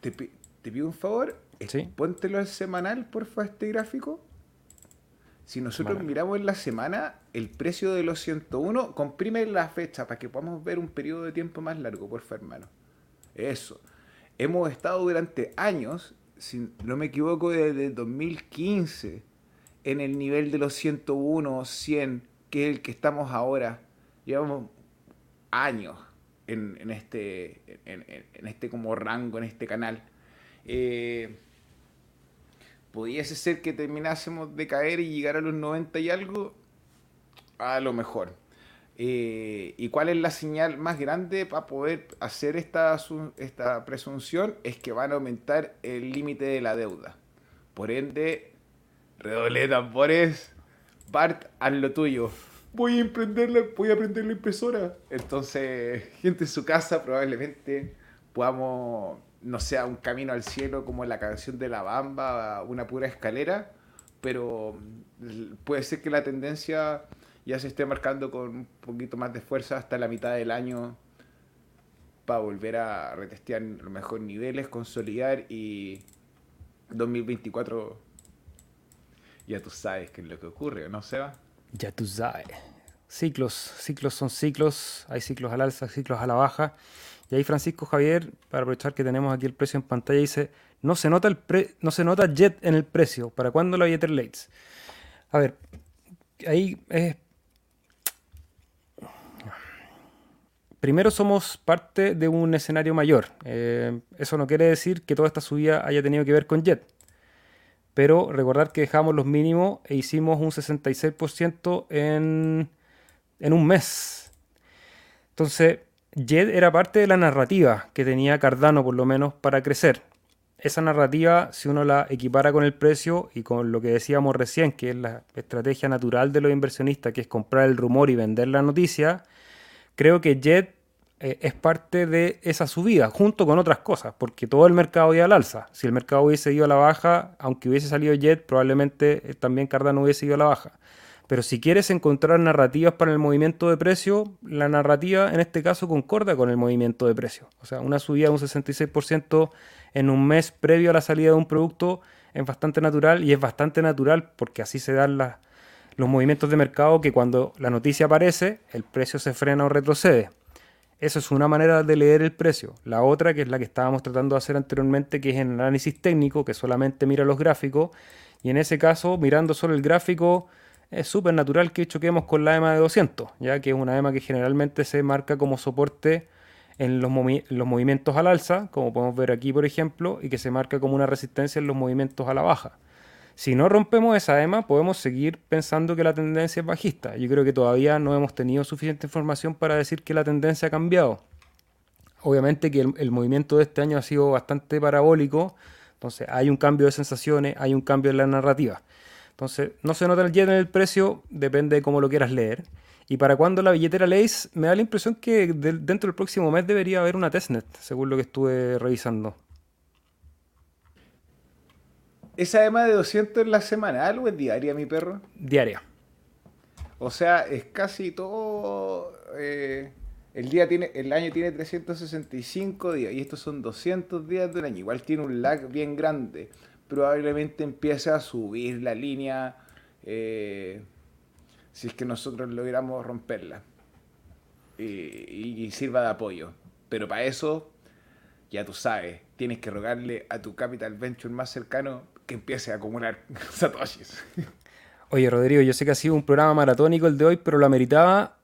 Te, pido un favor, ¿Sí? póntelo al semanal, porfa, este gráfico. Si nosotros miramos en la semana, el precio de los 101, comprime la fecha para que podamos ver un periodo de tiempo más largo, porfa, hermano. Eso. Hemos estado durante años, si no me equivoco, desde 2015 en el nivel de los 101, 100, que es el que estamos ahora. Llevamos años en, este, en, este como rango, en este canal. Eh, ¿Pudiese ser que terminásemos de caer y llegar a los 90 y algo? A lo mejor. Eh, ¿Y cuál es la señal más grande para poder hacer esta, esta presunción? Es que van a aumentar el límite de la deuda. Por ende, Redoble de tambores. Bart, haz lo tuyo. Voy a emprender la, voy a aprender la impresora. Entonces, gente en su casa probablemente podamos, no sea un camino al cielo como la canción de la bamba, una pura escalera, pero puede ser que la tendencia ya se esté marcando con un poquito más de fuerza hasta la mitad del año para volver a retestear los mejores niveles, consolidar y 2024 ya tú sabes qué es lo que ocurre, ¿no, Seba? Ya tú sabes. ciclos, ciclos son ciclos, hay ciclos al alza, ciclos a la baja. Y ahí Francisco Javier, para aprovechar que tenemos aquí el precio en pantalla, dice, no se nota, el no se nota jet en el precio, ¿para cuándo la billetera Lates? A ver, ahí es... Primero somos parte de un escenario mayor. Eh, eso no quiere decir que toda esta subida haya tenido que ver con Jet. Pero recordar que dejamos los mínimos e hicimos un 66% en, en un mes. Entonces, Jet era parte de la narrativa que tenía Cardano, por lo menos, para crecer. Esa narrativa, si uno la equipara con el precio y con lo que decíamos recién, que es la estrategia natural de los inversionistas, que es comprar el rumor y vender la noticia, creo que Jet eh, es parte de esa subida, junto con otras cosas, porque todo el mercado iba al alza. Si el mercado hubiese ido a la baja, aunque hubiese salido Jet, probablemente eh, también Cardano hubiese ido a la baja. Pero si quieres encontrar narrativas para el movimiento de precio, la narrativa en este caso concorda con el movimiento de precio. O sea, una subida de un 66% en un mes previo a la salida de un producto es bastante natural y es bastante natural porque así se dan los movimientos de mercado que cuando la noticia aparece, el precio se frena o retrocede. Eso es una manera de leer el precio. La otra, que es la que estábamos tratando de hacer anteriormente, que es el análisis técnico, que solamente mira los gráficos. Y en ese caso, mirando solo el gráfico, es súper natural que choquemos con la EMA de 200, ya que es una EMA que generalmente se marca como soporte en los, movimientos al alza, como podemos ver aquí por ejemplo, y que se marca como una resistencia en los movimientos a la baja. Si no rompemos esa EMA, podemos seguir pensando que la tendencia es bajista. Yo creo que todavía no hemos tenido suficiente información para decir que la tendencia ha cambiado. Obviamente que el, movimiento de este año ha sido bastante parabólico, entonces hay un cambio de sensaciones, hay un cambio en la narrativa. Entonces, no se nota el yen en el precio, depende de cómo lo quieras leer. Y para cuando la billetera Lace, me da la impresión que dentro del próximo mes debería haber una testnet, según lo que estuve revisando. ¿Esa además de 200 en la semanal o es diaria, mi perro? Diaria. O sea, es casi todo. Eh, el, día tiene, el año tiene 365 días y estos son 200 días del año. Igual tiene un lag bien grande probablemente empiece a subir la línea eh, si es que nosotros logramos romperla y, sirva de apoyo. Pero para eso, ya tú sabes, tienes que rogarle a tu capital venture más cercano que empiece a acumular *laughs* satoshis. Oye, Rodrigo, yo sé que ha sido un programa maratónico el de hoy, pero lo ameritaba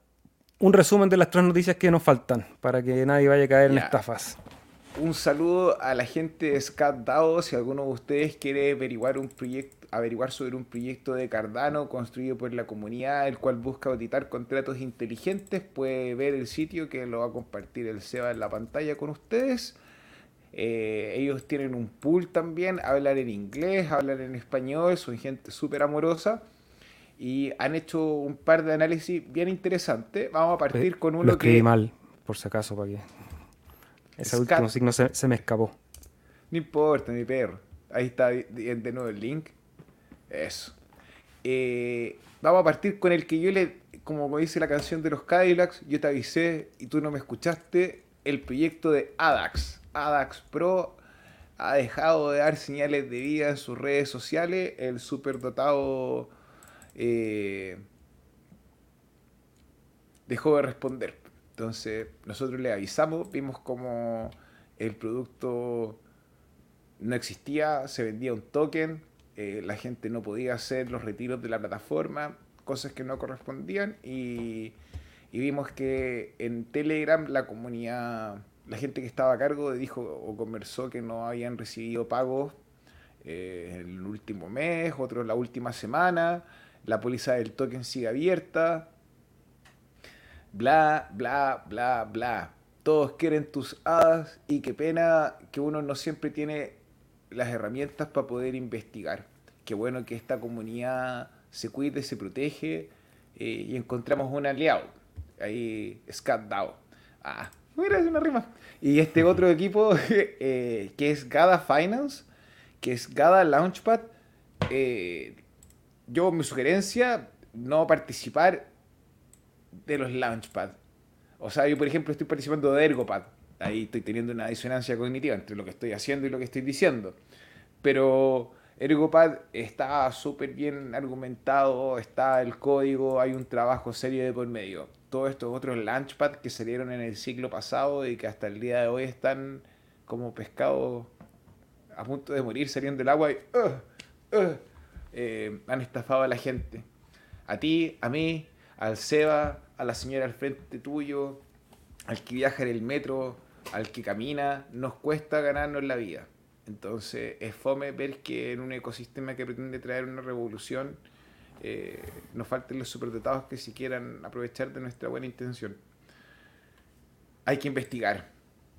un resumen de las tres noticias que nos faltan para que nadie vaya a caer en estafas un saludo a la gente de SCATDAO. Si alguno de ustedes quiere averiguar un proyecto, averiguar sobre un proyecto de Cardano construido por la comunidad, el cual busca auditar contratos inteligentes, puede ver el sitio que lo va a compartir el Seba en la pantalla con ustedes. Eh, ellos tienen un pool también, hablan en inglés, hablan en español, son gente súper amorosa y han hecho un par de análisis bien interesantes. Vamos a partir con uno lo escribí mal, por si acaso, para que ese último signo se, me escapó. No importa, mi perro. Ahí está de nuevo el link. Eso. Eh, vamos a partir con el que yo le, como dice la canción de los Cadillacs, yo te avisé y tú no me escuchaste, el proyecto de ADAX. ADAX Pro ha dejado de dar señales de vida en sus redes sociales. El superdotado eh, dejó de responder. Entonces nosotros le avisamos, vimos como el producto no existía, se vendía un token, eh, la gente no podía hacer los retiros de la plataforma, cosas que no correspondían y, vimos que en Telegram la comunidad, la gente que estaba a cargo dijo o conversó que no habían recibido pagos eh, el último mes, otros la última semana, la póliza del token sigue abierta, bla, bla, bla, bla. Todos quieren tus hadas y qué pena que uno no siempre tiene las herramientas para poder investigar. Qué bueno que esta comunidad se cuide, se protege eh, y encontramos un aliado. Ahí, Scat Ah, mira, es una rima. Y este otro equipo *laughs* eh, que es Gada Finance, que es Gada Launchpad. Eh, yo, mi sugerencia, no participar de los Launchpad. O sea, yo por ejemplo estoy participando de Ergopad. Ahí estoy teniendo una disonancia cognitiva entre lo que estoy haciendo y lo que estoy diciendo. Pero Ergopad está súper bien argumentado, está el código, hay un trabajo serio de por medio. Todos estos otros Launchpad que salieron en el ciclo pasado y que hasta el día de hoy están como pescados a punto de morir saliendo del agua y uh, uh, han estafado a la gente. A ti, a mí, al Seba, a la señora al frente tuyo, al que viaja en el metro, al que camina, nos cuesta ganarnos la vida. Entonces es fome ver que en un ecosistema que pretende traer una revolución eh, nos falten los superdotados que si quieran aprovechar de nuestra buena intención. Hay que investigar.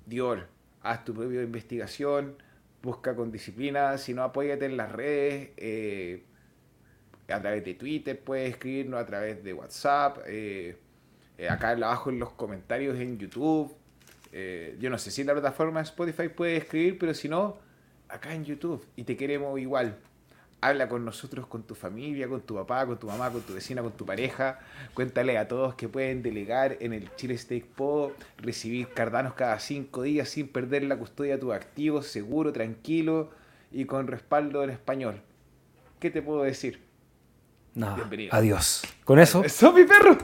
Dior, haz tu propia investigación, busca con disciplina, si no apóyate en las redes, eh, a través de Twitter puedes escribirnos, a través de WhatsApp, eh, acá abajo en los comentarios en YouTube. yo no sé si la plataforma Spotify puede escribir, pero si no, acá en YouTube y te queremos igual. Habla con nosotros, con tu familia, con tu papá, con tu mamá, con tu vecina, con tu pareja. Cuéntale a todos que pueden delegar en el Chile Steak Po, recibir cardanos cada cinco días sin perder la custodia de tus activos, seguro, tranquilo y con respaldo en español. ¿Qué te puedo decir? Nada. Bienvenido. Adiós. Con eso. ¡Eso, mi perro!